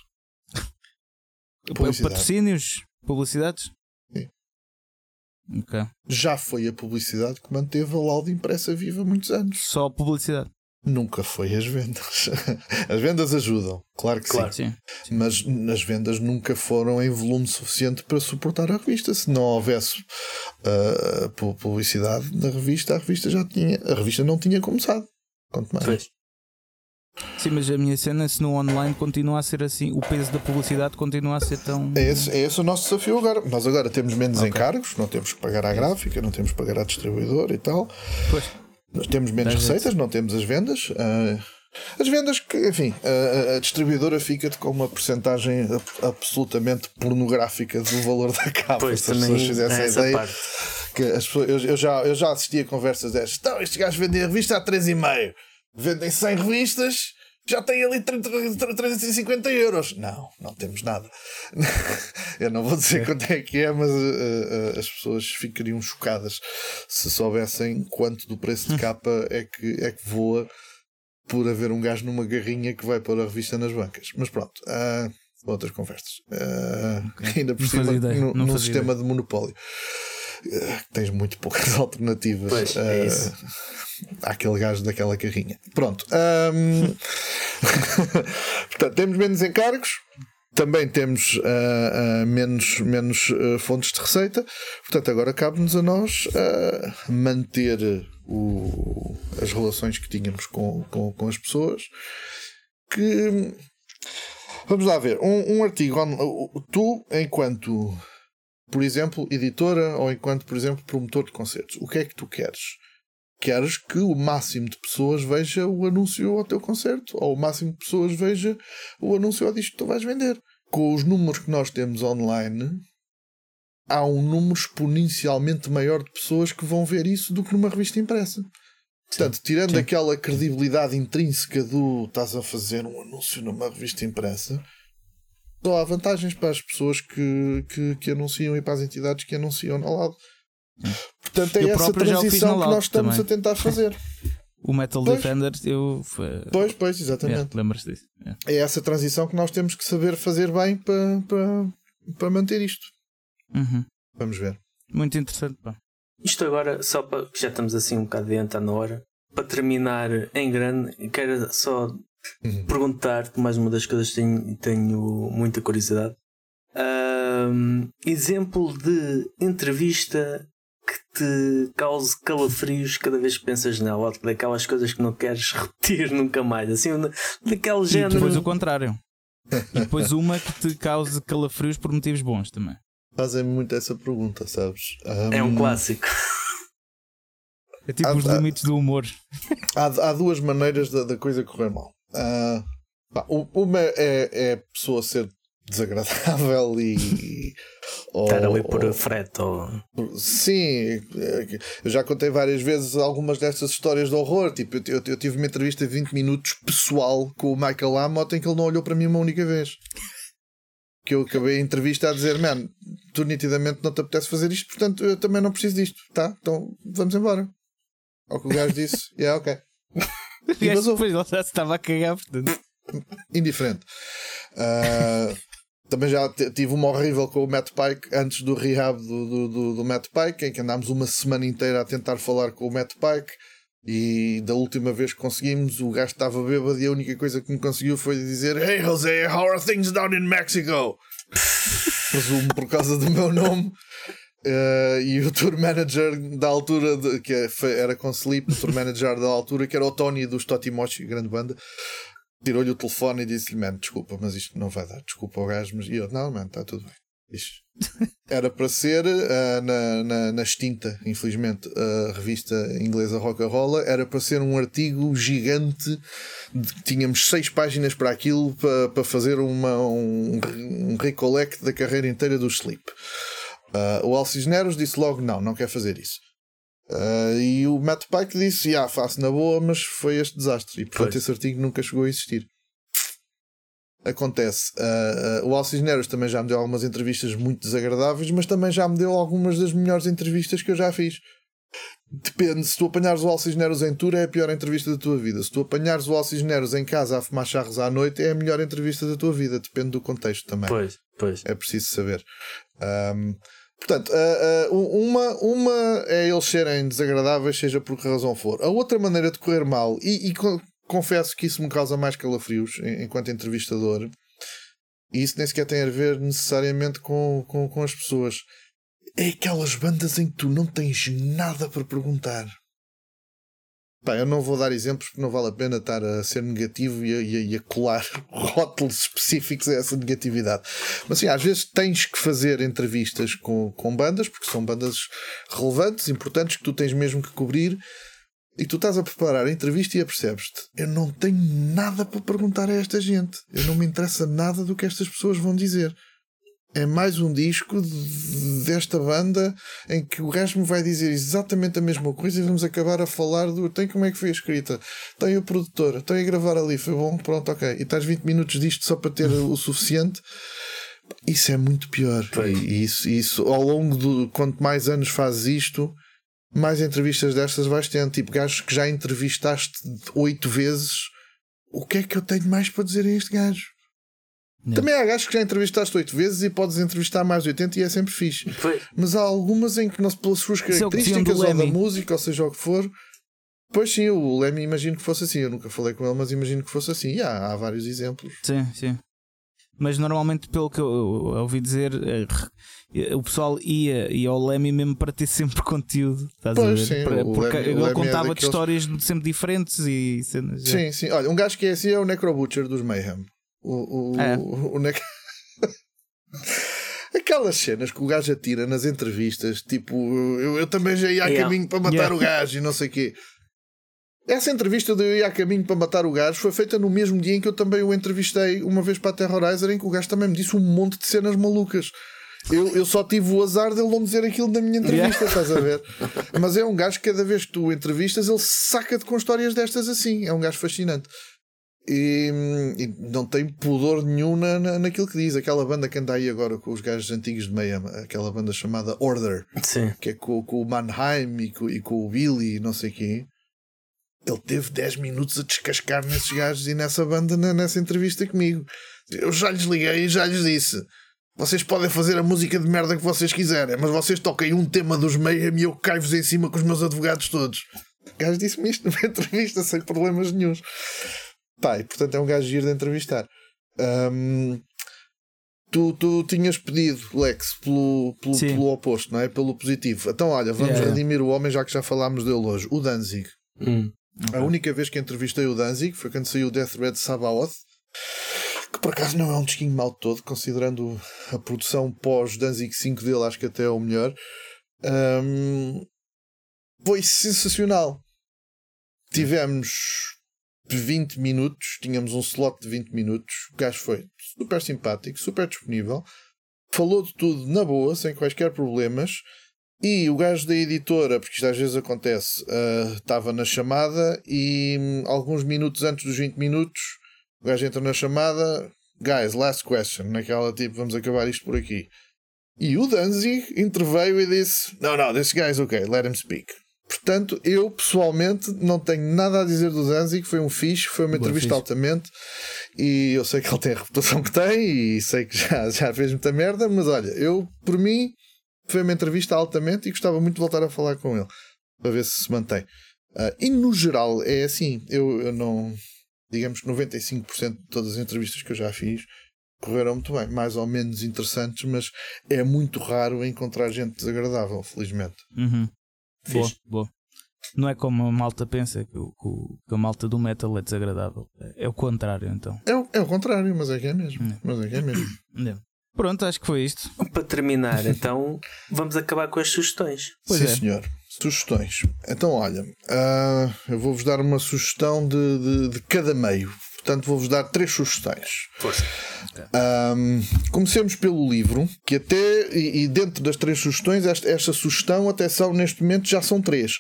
Speaker 1: Publicidade. Patrocínios? Publicidades?
Speaker 3: Sim.
Speaker 1: Okay.
Speaker 3: Já foi a publicidade que manteve a Lauda impressa viva muitos anos.
Speaker 1: Só publicidade?
Speaker 3: Nunca foi as vendas. As vendas ajudam, claro que claro. Sim. sim. Mas as vendas nunca foram em volume suficiente para suportar a revista. Se não houvesse uh, publicidade na revista, a revista já tinha. A revista não tinha começado. Quanto mais. Pois.
Speaker 1: Sim, mas a minha cena, se no online continua a ser assim, o peso da publicidade continua a ser tão.
Speaker 3: É esse, é esse o nosso desafio agora. Nós agora temos menos okay. encargos, não temos que pagar à gráfica, não temos que pagar à distribuidora e tal.
Speaker 1: Pois.
Speaker 3: Nós temos menos receitas, não temos as vendas. Uh, as vendas que, enfim, a, a distribuidora fica com uma porcentagem absolutamente pornográfica do valor da capa.
Speaker 2: Pois, se as pessoas fizessem a ideia. Parte.
Speaker 3: Que as pessoas, eu, eu, já, eu já assisti a conversas destas. Então, estes gajos vendem a revista a 3,5 vendem 100 revistas, já tem ali 350 euros. Não, não temos nada. Eu não vou dizer é. quanto é que é, mas uh, uh, as pessoas ficariam chocadas se soubessem quanto do preço de capa é que, é que voa por haver um gajo numa garrinha que vai pôr a revista nas bancas. Mas pronto, uh, outras conversas. Okay. Ainda por cima, num sistema ideia. de monopólio. tens muito poucas alternativas.
Speaker 2: Pois, é isso
Speaker 3: àquele gajo daquela carrinha. Pronto. Um... Portanto, temos menos encargos. Também temos uh, uh, menos, menos uh, fontes de receita, portanto, agora cabe-nos a nós manter o, as relações que tínhamos com, com, com as pessoas. Que vamos lá ver, um, um artigo, tu, enquanto, por exemplo, editora ou enquanto, por exemplo, promotor de concertos, o que é que tu queres? queres que o máximo de pessoas veja o anúncio ao teu concerto, ou o máximo de pessoas veja o anúncio ao disco que tu vais vender. Com os números que nós temos online, há um número exponencialmente maior de pessoas que vão ver isso do que numa revista impressa. Portanto, tirando
Speaker 1: Sim.
Speaker 3: aquela credibilidade intrínseca do estás a fazer um anúncio numa revista impressa, só há vantagens para as pessoas que, que, que anunciam e para as entidades que anunciam ao lado. Portanto, é
Speaker 1: Eu
Speaker 3: essa transição que nós estamos
Speaker 1: também.
Speaker 3: a tentar fazer.
Speaker 1: O Metal
Speaker 3: Pois.
Speaker 1: Defender, eu. foi-
Speaker 3: Pois, pois,
Speaker 1: é,
Speaker 3: exatamente.
Speaker 1: Lembras-te disso? É.
Speaker 3: É essa transição que nós temos que saber fazer bem para, para, para manter isto.
Speaker 1: Uhum.
Speaker 3: Vamos ver.
Speaker 1: Muito interessante, pá.
Speaker 2: Isto agora, só para que já estamos assim um bocado dentro, na hora, para terminar em grande, quero só
Speaker 3: Uhum.
Speaker 2: perguntar-te mais uma das coisas que tenho, tenho muita curiosidade. Ahm, exemplo de entrevista que te cause calafrios cada vez que pensas nela, ou daquelas coisas que não queres repetir nunca mais, assim, daquele
Speaker 1: E
Speaker 2: género.
Speaker 1: depois o contrário. E depois uma que te cause calafrios por motivos bons também.
Speaker 3: Fazem-me muito essa pergunta, sabes?
Speaker 2: É um clássico.
Speaker 1: É tipo
Speaker 3: Ah,
Speaker 1: os limites do humor.
Speaker 3: Há, há duas maneiras da, da coisa correr mal. Ah, pá, uma é, é a pessoa ser desagradável e. ou-
Speaker 2: Estar ali por
Speaker 3: ou-
Speaker 2: frete ou.
Speaker 3: Sim, é eu já contei várias vezes algumas destas histórias de horror. Tipo, eu, eu- tive uma entrevista de 20 minutos pessoal com o Michael Amott em que ele não olhou para mim uma única vez. Que eu acabei a entrevista a dizer: Man, tu nitidamente não te apetece fazer isto, portanto eu também não preciso disto, tá? Então vamos embora. Ao que o gajo disse: Yeah, ok.
Speaker 1: E
Speaker 3: vazou.
Speaker 1: depois ele já se estava a cagar, portanto.
Speaker 3: indiferente. Ah, também já tive uma horrível com o Matt Pike antes do rehab do, do, do, do Matt Pike, em que andámos uma semana inteira a tentar falar com o Matt Pike. E da última vez que conseguimos, o gajo estava bêbado e a única coisa que me conseguiu foi dizer: Hey José, how are things down in Mexico? Presumo por causa do meu nome. Uh, e o tour manager da altura, de- que é- era com Sleep, o tour manager da altura, que era o Tony dos Totimochi, grande banda, tirou-lhe o telefone e disse-lhe: Man, desculpa, mas isto não vai dar. Desculpa ao gajo, mas e eu: Não, man, está tudo bem. Isto era para ser uh, na, na, na extinta, infelizmente, a revista inglesa Rock'n'Rolla, era para ser um artigo gigante. de- Tínhamos seis páginas para aquilo, para, para fazer uma, um, um recollect da carreira inteira do Sleep. Uh, o Alcisneros disse logo: Não, não quer fazer isso. Uh, e o Matt Pike disse: Já, faço na boa, mas foi este desastre. E portanto,
Speaker 2: Pois.
Speaker 3: esse artigo nunca chegou a existir. Acontece. Uh, o Alcisneros também já me deu algumas entrevistas muito desagradáveis, mas também já me deu algumas das melhores entrevistas que eu já fiz. Depende, se tu apanhares o Alcisneros em tour, é a pior entrevista da tua vida. Se tu apanhares o Alcisneros em casa a fumar charros à noite, é a melhor entrevista da tua vida. Depende do contexto também.
Speaker 2: Pois, pois.
Speaker 3: É preciso saber. Ahm, portanto, ah, ah, uma, uma é eles serem desagradáveis, seja por que razão for. A outra maneira de correr mal, e, e co- confesso que isso me causa mais calafrios en- enquanto entrevistador, e isso nem sequer tem a ver necessariamente com, com, com as pessoas. É aquelas bandas em que tu não tens nada para perguntar. Pá, eu não vou dar exemplos porque não vale a pena estar a ser negativo e a, e a- e a colar rótulos específicos a essa negatividade. Mas sim, às vezes tens que fazer entrevistas com, com bandas, porque são bandas relevantes, importantes, que tu tens mesmo que cobrir, e tu estás a preparar a entrevista e apercebes-te: eu não tenho nada para perguntar a esta gente, eu não me interessa nada do que estas pessoas vão dizer. É mais um disco de- desta banda em que o gajo me vai dizer exatamente a mesma coisa e vamos acabar a falar do. Tem como é que foi a escrita? Tem o produtor, tem a gravar ali, foi bom, pronto, ok. E estás 20 minutos disto só para ter o suficiente. Isso é muito pior. E isso, isso ao longo do. Quanto mais anos fazes isto, mais entrevistas destas vais tendo. Tipo, gajos que já entrevistaste oito vezes. O que é que eu tenho mais para dizer a este gajo?
Speaker 1: Yeah.
Speaker 3: Também há gajos que já entrevistaste oito vezes e podes entrevistar mais de 80 e é sempre fixe.
Speaker 2: Pois.
Speaker 3: Mas há algumas em que, não, pelas suas
Speaker 1: é
Speaker 3: características ou da música, ou seja o que for. Pois sim, o Lemmy imagino que fosse assim. Eu nunca falei com ele, mas imagino que fosse assim. E há, há vários exemplos.
Speaker 1: Sim, sim. Mas normalmente, pelo que eu eu ouvi dizer, eh, o pessoal ia, ia ao Lemmy mesmo para ter sempre conteúdo. Estás
Speaker 3: Pois,
Speaker 1: a ver?
Speaker 3: sim,
Speaker 1: Para- porque
Speaker 3: Lemmy-
Speaker 1: ele
Speaker 3: é
Speaker 1: contava de
Speaker 3: daqueles-
Speaker 1: histórias sempre diferentes e cenas. é.
Speaker 3: Sim, sim. Olha, um gajo que é assim é o Necrobutcher dos Mayhem. O, o,
Speaker 1: É.
Speaker 3: o, o Nec- Aquelas cenas que o gajo atira nas entrevistas, tipo, eu, eu também já ia a
Speaker 2: Yeah.
Speaker 3: caminho para matar
Speaker 1: Yeah.
Speaker 3: o gajo e não sei o quê. Essa entrevista de eu ia a caminho para matar o gajo foi feita no mesmo dia em que eu também o entrevistei uma vez para a Terrorizer, em que o gajo também me disse um monte de cenas malucas. Eu, eu só tive o azar dele não dizer aquilo na minha entrevista, estás a ver? Mas é um gajo que cada vez que tu entrevistas, ele saca-te com histórias destas assim. É um gajo fascinante. E, e não tem pudor nenhum na, na, naquilo que diz. Aquela banda que anda aí agora com os gajos antigos de Miami, aquela banda chamada Order,
Speaker 2: Sim.
Speaker 3: que é com, com o Mannheim e com, e com o Billy e não sei quem. Ele teve 10 minutos a descascar nesses gajos e nessa banda, na- nessa entrevista comigo. Eu já lhes liguei e já lhes disse: vocês podem fazer a música de merda que vocês quiserem, mas vocês toquem um tema dos Mayhem e eu caio-vos em cima com os meus advogados todos. O gajo disse-me isto numa entrevista sem problemas nenhums. Pá, e portanto é um gajo giro de entrevistar. Ahm, tu, tu tinhas pedido, Lex, pelo, pelo, pelo oposto, não é? Pelo positivo. Então, olha, vamos
Speaker 1: Yeah.
Speaker 3: redimir o homem, já que já falámos dele hoje. O Danzig.
Speaker 2: Hum.
Speaker 3: A única vez que entrevistei o Danzig foi quando saiu o Death Red Sabaoth, que por acaso não é um disquinho mal todo, considerando a produção pós-Danzig 5 dele, acho que até é o melhor. Ahm, foi sensacional. Tivemos 20 minutos, tínhamos um slot de 20 minutos. O gajo foi super simpático, super disponível, falou de tudo na boa, sem quaisquer problemas. E o gajo da editora, porque isto às vezes acontece, ah, estava na chamada e hum, alguns minutos antes dos 20 minutos, o gajo entra na chamada, guys, last question, naquela tipo, vamos acabar isto por aqui. E o Danzig interveio e disse: No, no, this guy's okay, let him speak. Portanto, eu pessoalmente não tenho nada a dizer do Danzig, foi um fixe, foi uma
Speaker 1: Boa,
Speaker 3: entrevista
Speaker 1: fixe.
Speaker 3: altamente e eu sei que ele tem a reputação que tem e sei que já, já fez muita merda, mas olha, eu, por mim, foi uma entrevista altamente e gostava muito de voltar a falar com ele para ver se se mantém. Ah, e no geral é assim, eu, eu não, digamos que 95% de todas as entrevistas que eu já fiz correram muito bem, mais ou menos interessantes, mas é muito raro encontrar gente desagradável, felizmente.
Speaker 1: Uhum. Boa,
Speaker 2: Fixe.
Speaker 1: boa. Não é como a malta pensa que, o- que a malta do metal é desagradável. É, é o contrário, então.
Speaker 3: É, o- é o contrário, mas é que é mesmo.
Speaker 1: Hum.
Speaker 3: Mas é que é mesmo.
Speaker 1: É. Pronto, acho que foi isto.
Speaker 2: Para terminar, então, vamos acabar com as sugestões.
Speaker 1: Pois
Speaker 3: Sim,
Speaker 1: é.
Speaker 3: senhor. Sugestões. Então, olha, ah, eu vou-vos dar uma sugestão de, de, de cada meio. Portanto, vou-vos dar três sugestões.
Speaker 2: Força.
Speaker 3: Ahm, comecemos pelo livro, que até, e, e dentro das três sugestões, esta, esta sugestão, até são, neste momento, já são três.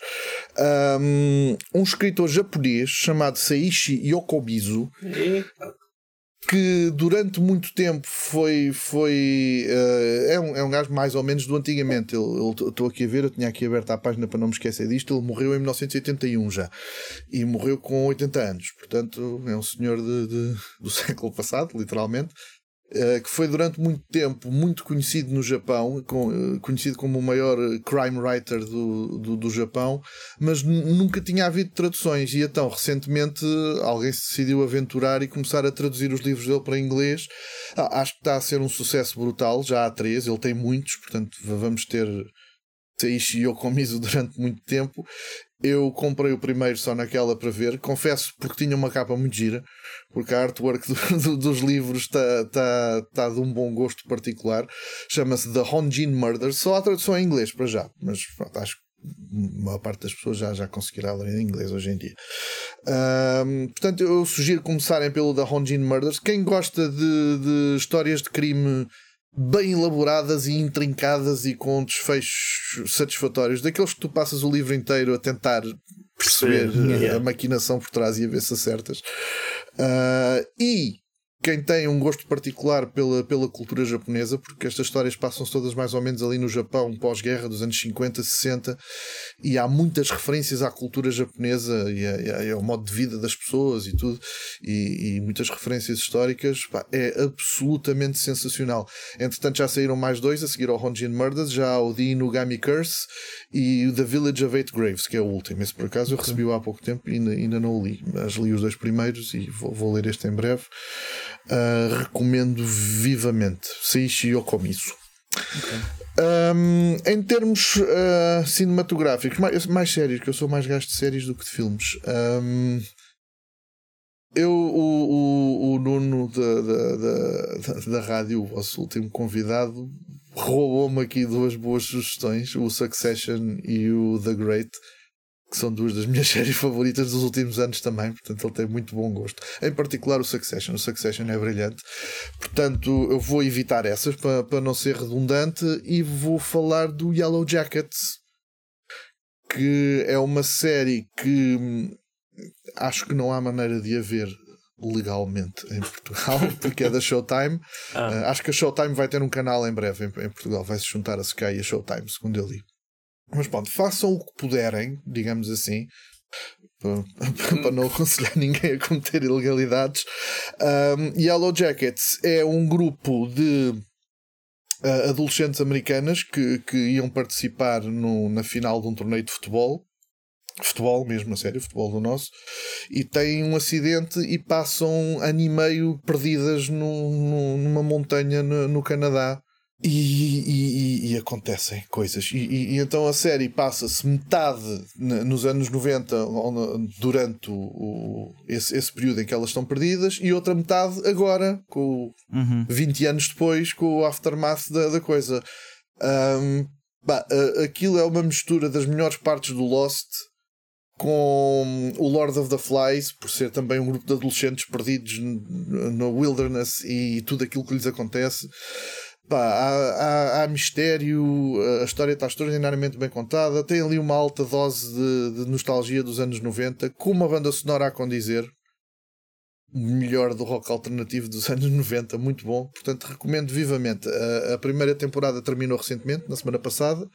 Speaker 3: Ahm, um escritor japonês chamado Seishi Yokomizu,
Speaker 2: E,
Speaker 3: que durante muito tempo foi. foi eh, é, um, é um gajo mais ou menos do antigamente. Estou aqui a ver, eu tinha aqui aberto a página para não me esquecer disto. Ele morreu em 1981 já. E morreu com 80 anos. Portanto, é um senhor de, de- do século passado, literalmente. Eh, que foi durante muito tempo muito conhecido no Japão, eh, conhecido como o maior eh, crime writer do, do, do Japão, mas nu- nunca tinha havido traduções. E então, recentemente, alguém se decidiu aventurar e começar a traduzir os livros dele para inglês. Ah, acho que está a ser um sucesso brutal. Já há três, ele tem muitos, portanto, vamos ter Seishi Yokomizu durante muito tempo. Eu comprei o primeiro só naquela para ver. Confesso porque tinha uma capa muito gira, porque a artwork do- do- dos livros está tá, tá de um bom gosto particular. Chama-se The Honjin Murder. Só a tradução em inglês para já, mas pronto, acho que a maior parte das pessoas já, já conseguirá ler em inglês hoje em dia. Ahm, portanto, eu sugiro começarem pelo The Honjin Murders. Quem gosta de, de histórias de crime bem elaboradas e intrincadas e com desfechos satisfatórios, daqueles que tu passas o livro inteiro a tentar perceber eh,
Speaker 2: yeah.
Speaker 3: a maquinação por trás e a ver se acertas. Ah, e quem tem um gosto particular pela, pela cultura japonesa, porque estas histórias passam-se todas mais ou menos ali no Japão, pós-guerra dos anos 50, 60, e há muitas referências à cultura japonesa e, a- e ao modo de vida das pessoas e tudo, e, e muitas referências históricas. Pá, é absolutamente sensacional. Entretanto, já saíram mais dois a seguir ao Honjin Murders, já há o The Inugami Curse e o The Village of Eight Graves, que é o último. Esse por acaso eu recebi há pouco tempo e ainda, ainda não o li, mas li os dois primeiros e vou, vou ler este em breve. Ah, recomendo vivamente. Seishi Yokomizu. Um, em termos ah, cinematográficos, mais, mais sérios, que eu sou mais gasto de séries do que de filmes. Um, eu, o, o, o Nuno da, da, da, da, da rádio, o vosso último convidado, roubou-me aqui duas boas sugestões: o Succession e o The Great, que são duas das minhas séries favoritas dos últimos anos também, portanto ele tem muito bom gosto. Em particular o Succession, o Succession é brilhante. Portanto, eu vou evitar essas para, para não ser redundante e vou falar do Yellow Jackets, que é uma série que hum, acho que não há maneira de haver legalmente em Portugal, porque é da Showtime. Ah. Uh, acho que a Showtime vai ter um canal em breve em, em Portugal, vai se juntar a Sky e a Showtime, segundo eu li. Mas pronto, façam o que puderem, digamos assim, para, não aconselhar ninguém a cometer ilegalidades. Um, Yellow Jackets é um grupo de uh, adolescentes americanas que, que iam participar no, na final de um torneio de futebol. Futebol mesmo, a sério, futebol do nosso, e têm um acidente e passam ano e meio perdidas no, no, numa montanha no, no Canadá e, e, e, acontecem coisas. E, e então a série passa-se metade nos anos 90, durante o, esse, esse período em que elas estão perdidas, e outra metade agora, com uhum. 20 anos depois, com o aftermath da, da coisa. Um, bah, aquilo é uma mistura das melhores partes do Lost com o Lord of the Flies, por ser também um grupo de adolescentes perdidos no wilderness e tudo aquilo que lhes acontece. Pá, há, há, há, mistério, a história está extraordinariamente bem contada, tem ali uma alta dose de, de nostalgia dos anos 90, com uma banda sonora a condizer. Melhor do rock alternativo dos anos 90, muito bom. Portanto, recomendo vivamente. A, a primeira temporada terminou recentemente, na semana passada,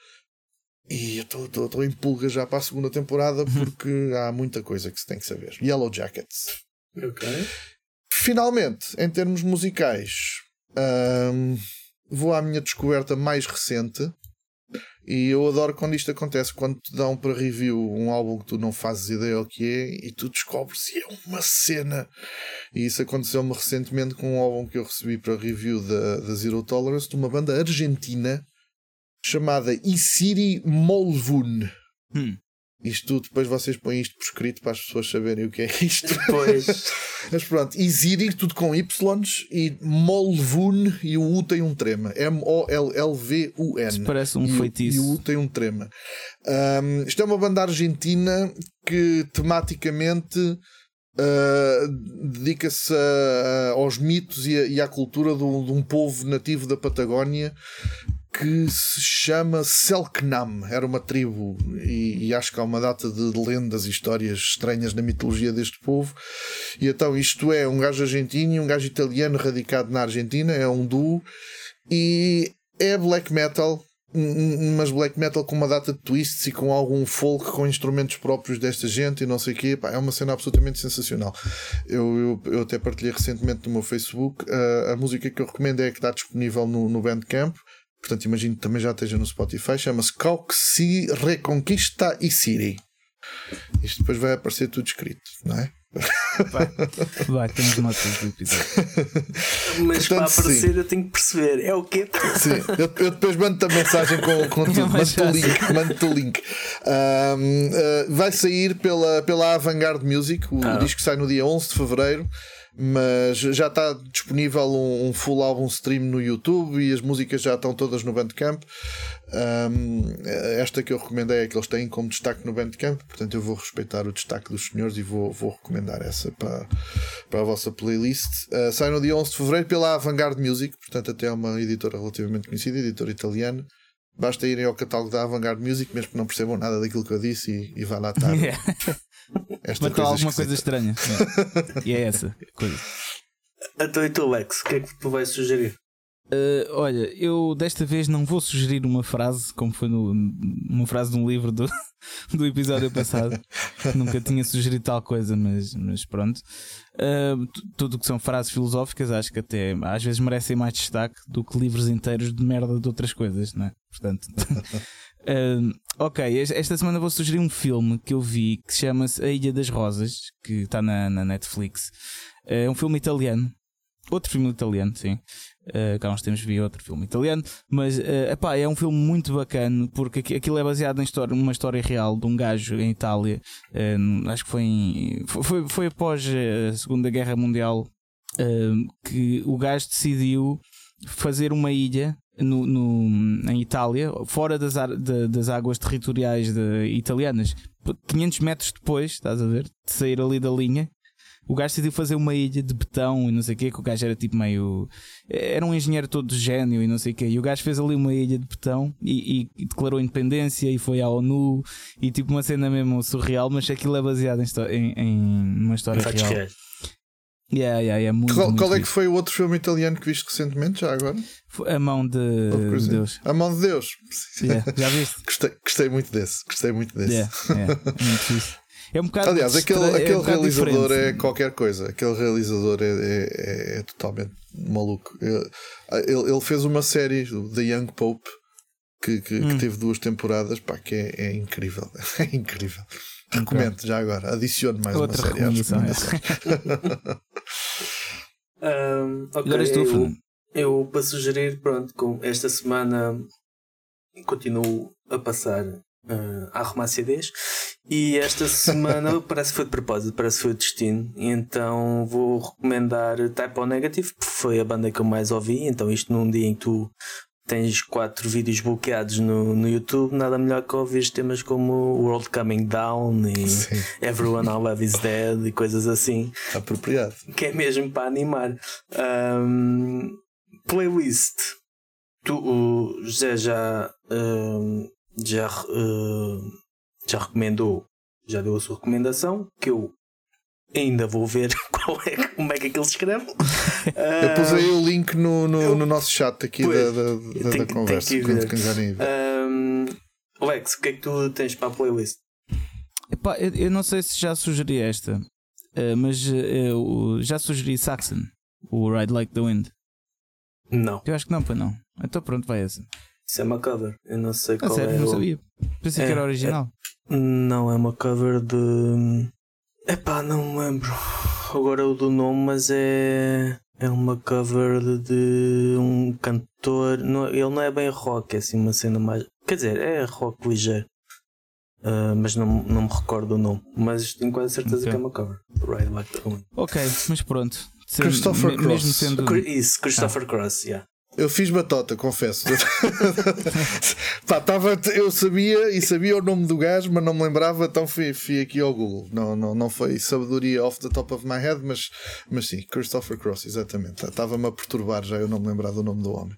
Speaker 3: e eu estou em pulga já para a segunda temporada porque há muita coisa que se tem que saber. Yellow Jackets.
Speaker 2: Ok.
Speaker 3: Finalmente, em termos musicais. Um, vou à minha descoberta mais recente. E eu adoro quando isto acontece, quando te dão para review um álbum que tu não fazes ideia o que é e tu descobres se é uma cena. E isso aconteceu-me recentemente com um álbum que eu recebi para review da, da Zero Tolerance de uma banda argentina chamada Isiri Molvun. Hum. Isto depois vocês põem isto por escrito para as pessoas saberem o que é isto.
Speaker 2: Pois.
Speaker 3: Mas pronto, Isiri, tudo com Y e Molvun e o U tem um trema. M-O-L-L-V-U-N. Isso
Speaker 1: parece um e, feitiço.
Speaker 3: E o U tem um trema. Um, isto é uma banda argentina que tematicamente uh, dedica-se aos mitos e, a, e à cultura de um povo nativo da Patagónia que se chama Selknam. Era uma tribo, e, e, acho que há uma data de lendas e histórias estranhas na mitologia deste povo. E então, isto é um gajo argentino e um gajo italiano radicado na Argentina, é um duo, e é black metal. Mas black metal com uma data de twists e com algum folk com instrumentos próprios desta gente e não sei o quê, Pá, é uma cena absolutamente sensacional. Eu, eu, eu até partilhei recentemente no meu Facebook. Uh, a música que eu recomendo é a que está disponível no, no Bandcamp portanto imagino que também já esteja no Spotify, chama-se Cauxi Reconquista e City. Isto depois vai aparecer tudo escrito, não é?
Speaker 1: Vai, vai temos notas do episódio.
Speaker 2: Mas Portanto, para aparecer sim. eu tenho que perceber. É o quê?
Speaker 3: Sim, eu, eu depois mando-te a mensagem com, com tudo. Mando-te o link. Mando o link. Um, uh, vai sair pela, pela Avantgarde Music. O ah. disco sai no dia 11 de fevereiro mas já está disponível um, um, full álbum stream no YouTube e as músicas já estão todas no Bandcamp. Um, esta que eu recomendei é que eles têm como destaque no Bandcamp, portanto eu vou respeitar o destaque dos senhores e vou, vou recomendar essa para, para a vossa playlist. Uh, sai no dia 11 de fevereiro pela Avantgarde Music, portanto, até é uma editora relativamente conhecida, editora italiana. Basta irem ao catálogo da Avantgarde Music, mesmo que não percebam nada daquilo que eu disse, e, e vá lá estar.
Speaker 1: Esta Matou alguma coisa estranha. É. e é essa coisa.
Speaker 2: Então e tu, Lex, o que é que tu vais sugerir?
Speaker 1: Uh, olha, eu desta vez não vou sugerir uma frase, como foi no, uma frase de um livro do, do episódio passado. Nunca tinha sugerido tal coisa, mas, mas pronto. Uh, tudo que são frases filosóficas, acho que até às vezes merecem mais destaque do que livros inteiros de merda de outras coisas, não é? Portanto, Uh, ok, esta semana vou sugerir um filme que eu vi que chama-se A Ilha das Rosas, que está na, na Netflix. Uh, é um filme italiano. Outro filme italiano, sim. Uh, cá uns tempos vi outro filme italiano. Mas uh, epá, é um filme muito bacana porque aquilo é baseado em história, numa história real de um gajo em Itália. Uh, acho que foi, em, foi, foi após a Segunda Guerra Mundial que o gajo decidiu fazer uma ilha no, no, em Itália, fora das, de, das águas territoriais de, italianas. 500 metros depois, estás a ver? De sair ali da linha, o gajo decidiu fazer uma ilha de betão e não sei o quê, que o gajo era tipo meio. Era um engenheiro todo gênio e não sei o quê. E o gajo fez ali uma ilha de betão e, e, e declarou independência e foi à ONU e tipo uma cena mesmo surreal, mas aquilo é baseado em, em, em uma história real. Yeah, yeah, yeah, muito,
Speaker 3: qual,
Speaker 1: muito
Speaker 3: qual é que foi o outro filme italiano que viste recentemente, já agora?
Speaker 1: A Mão de, de Deus.
Speaker 3: A Mão de Deus.
Speaker 1: Yeah, já viste?
Speaker 3: gostei, gostei muito desse. Gostei muito desse.
Speaker 1: Yeah, yeah, muito. É um bocado
Speaker 3: Aliás, aquele, é aquele um realizador é qualquer coisa. Aquele realizador é, é, é, é totalmente maluco. Ele, ele, fez uma série, The Young Pope, que, que, hum. que teve duas temporadas, pá, que é, é incrível. É incrível. Recomendo já agora. Adicione mais Outra uma série.
Speaker 2: um, okay, agora estou eu, eu, para sugerir, pronto, com esta semana continuo a passar uh, a arrumar CDs e esta semana parece que foi de propósito, parece que foi o destino. Então vou recomendar Type O Negative, porque foi a banda que eu mais ouvi. Então, isto num dia em que tu tens quatro vídeos bloqueados no, no YouTube, nada melhor que ouvir temas como World Coming Down e Sim. Everyone I Love Is Dead e coisas assim.
Speaker 3: Apropriado.
Speaker 2: Que é mesmo para animar. Um, playlist. Tu, o José já. Um, já, uh, já recomendou, já deu a sua recomendação, que eu ainda vou ver qual é, como é que aquilo se escreve.
Speaker 3: eu pus aí o link no, no, eu, no nosso chat aqui pois, da, da, da, da conversa, quando quiserem ver.
Speaker 2: Um, Alex, o que é que tu tens para a playlist?
Speaker 1: Epá, eu, eu não sei se já sugeri esta, uh, mas uh, eu já sugeri Saxon, o Ride Like the Wind.
Speaker 2: Não.
Speaker 1: Eu acho que não, para não. Então pronto, vai essa.
Speaker 2: Isso é uma cover. Eu não sei qual
Speaker 1: sério,
Speaker 2: é.
Speaker 1: Não o... sabia. Pensei é, que era original.
Speaker 2: É... Não, é uma cover de. Epá, não me lembro agora o do nome, mas é. É uma cover de, de um cantor. Não, ele não é bem rock, é assim uma cena mais. Quer dizer, é rock ligeiro. Uh, mas não, não me recordo o nome. Mas tenho quase certeza okay. que é uma cover. Right Like the
Speaker 1: Ok, mas pronto.
Speaker 3: Christopher Cross. Mesmo
Speaker 2: sendo... Isso, Christopher ah. Cross, yeah.
Speaker 3: Eu fiz batota, confesso. Pá, tava, eu sabia e sabia o nome do gajo, mas não me lembrava, então fui, fui aqui ao Google. Não, não, não foi sabedoria off the top of my head, mas, mas sim, Christopher Cross, exatamente. Estava-me a perturbar já eu não me lembrar do nome do homem.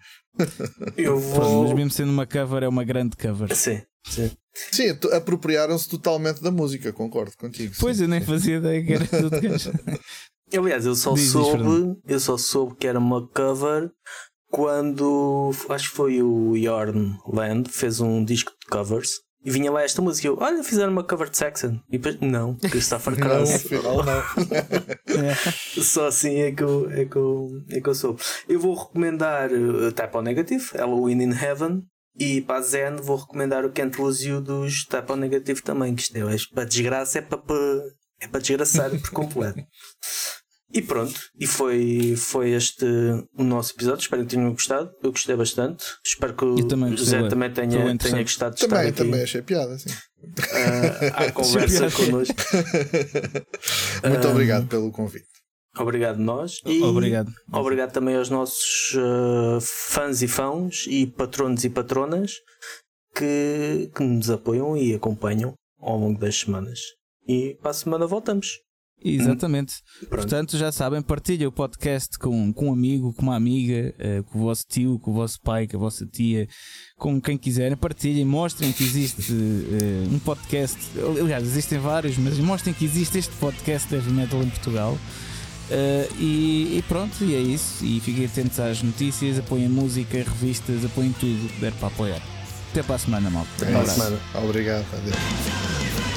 Speaker 2: Eu vou...
Speaker 1: Mas mesmo sendo uma cover, é uma grande cover.
Speaker 2: Sim, sim.
Speaker 3: Sim, apropriaram-se totalmente da música, concordo contigo.
Speaker 1: Pois,
Speaker 3: sim,
Speaker 1: eu nem
Speaker 3: sim.
Speaker 1: fazia ideia que era do gajo.
Speaker 2: Aliás, eu só soube, eu só soube que era uma cover quando acho que foi o Yorn Land fez um disco de covers e vinha lá esta música. Eu, olha, fizeram uma cover de Saxon. E depois, não, Christopher Cross.
Speaker 3: não, não.
Speaker 2: Só assim é que, eu, é, que eu, é que eu sou. Eu vou recomendar uh, Type O Negative, Halloween in Heaven. E para a Zen vou recomendar o Can't Lose You dos Type O Negative também. Que isto é, para desgraça, é para, é para desgraçar por completo. E pronto, e foi, foi este o nosso episódio. Espero que tenham gostado. Eu gostei bastante. Espero que o também José também tenha, tenha gostado de
Speaker 3: também,
Speaker 2: estar
Speaker 3: aqui. Também achei piada, sim.
Speaker 2: Uh, à conversa connosco.
Speaker 3: Muito uh, obrigado pelo convite.
Speaker 2: Obrigado nós. E
Speaker 1: obrigado.
Speaker 2: Obrigado também aos nossos uh, fãs e fãs e patronos e patronas que, que nos apoiam e acompanham ao longo das semanas. E para a semana voltamos.
Speaker 1: Exatamente. Hum. Portanto, já sabem, partilhem o podcast com, com um amigo, com uma amiga, uh, com o vosso tio, com o vosso pai, com a vossa tia, com quem quiserem. Partilhem, mostrem que existe uh, um podcast. Aliás, existem vários, mas mostrem que existe este podcast Heavy Metal em Portugal. Uh, e, e, pronto, e é isso. E fiquem atentos às notícias, apoiem música, revistas, apoiem tudo que der para apoiar. Até para a semana, malta.
Speaker 3: Até para a semana. Obrigado. Adeus.